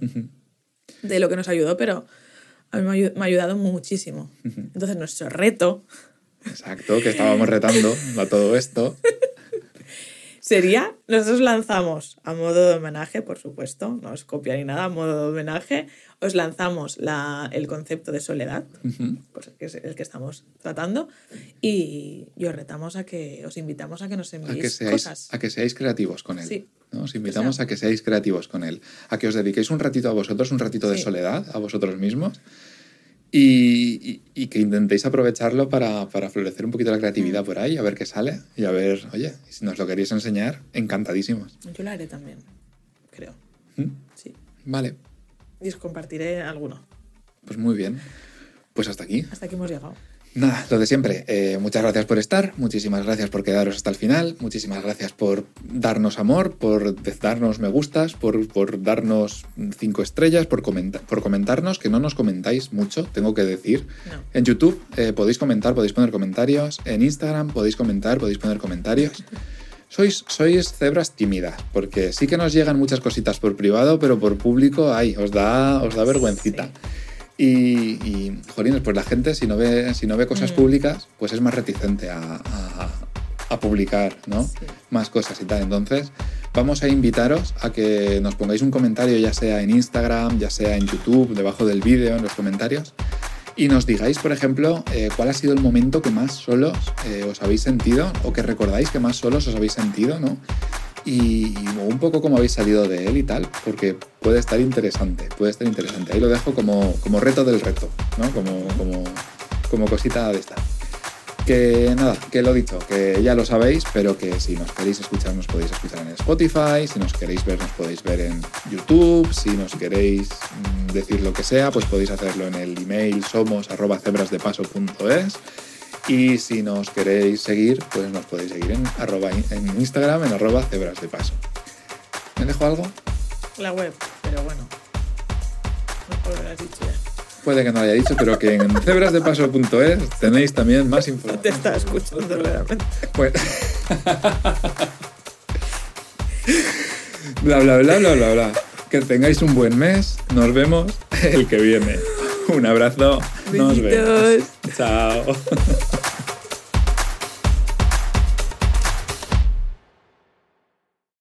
de lo que nos ayudó, pero a mí me ha me ha ayudado muchísimo. Entonces, nuestro reto Exacto, que estábamos retando a todo esto. Sería, nosotros lanzamos a modo de homenaje, por supuesto, no os copia ni nada, a modo de homenaje, os lanzamos la, el concepto de soledad, pues, que es el que estamos tratando, y, y os retamos a que, os invitamos a que nos A enviéis que, seáis, cosas. a que seáis creativos con él. Sí. ¿no? Os invitamos a que seáis creativos con él. A que os dediquéis un ratito a vosotros, un ratito de soledad a vosotros mismos. Y, y- y que intentéis aprovecharlo para, para florecer un poquito la Mm. creatividad por ahí, a ver qué sale. Y a ver, oye, si nos lo queréis enseñar, encantadísimos. Yo lo haré también, creo. ¿Mm? Sí. Vale, Y os compartiré alguno. pues muy bien. Pues hasta aquí. Hasta aquí hemos llegado. Nada, lo de siempre. Eh, muchas gracias por estar, muchísimas gracias por quedaros hasta el final, muchísimas gracias por darnos amor, por darnos me gustas, por, por darnos cinco estrellas, por, comenta- por comentarnos, que no nos comentáis mucho, tengo que decir. No. En YouTube eh, podéis comentar, podéis poner comentarios, en Instagram podéis comentar, podéis poner comentarios. Sois, sois cebras tímidas, porque sí que nos llegan muchas cositas por privado, pero por público, ay, os da, os da vergüencita. Y, y, jolines, pues la gente si no ve, si no ve cosas Mm. públicas, pues es más reticente a, a- a publicar, ¿no? Sí. Más cosas y tal. Entonces, vamos a invitaros a que nos pongáis un comentario, ya sea en Instagram, ya sea en YouTube, debajo del vídeo, en los comentarios, y nos digáis, por ejemplo, eh, cuál ha sido el momento que más solos eh, os habéis sentido o que recordáis que más solos os habéis sentido, ¿no? Y, un poco cómo habéis salido de él y tal, porque puede estar interesante, puede estar interesante. Ahí lo dejo como, como reto del reto, ¿no? Como, como, como cosita de esta. Que nada, que lo dicho, que ya lo sabéis, pero que si nos queréis escuchar, nos podéis escuchar en Spotify, si nos queréis ver, nos podéis ver en YouTube, si nos queréis mm, decir lo que sea, pues podéis hacerlo en el email somos arroba cebrasdepaso.es y si nos queréis seguir, pues nos podéis seguir en, arroba, en Instagram, en arroba cebrasdepaso. ¿Me dejo algo? La web, pero bueno. Mejor lo has dicho ya. Puede que no lo haya dicho, pero que en cebrasdepaso.es tenéis también más No te información. estaba escuchando realmente. Pues... bla, bla, bla, bla, bla, bla. Que tengáis un buen mes. Nos vemos el que viene. Un abrazo. Nos vemos. Chao.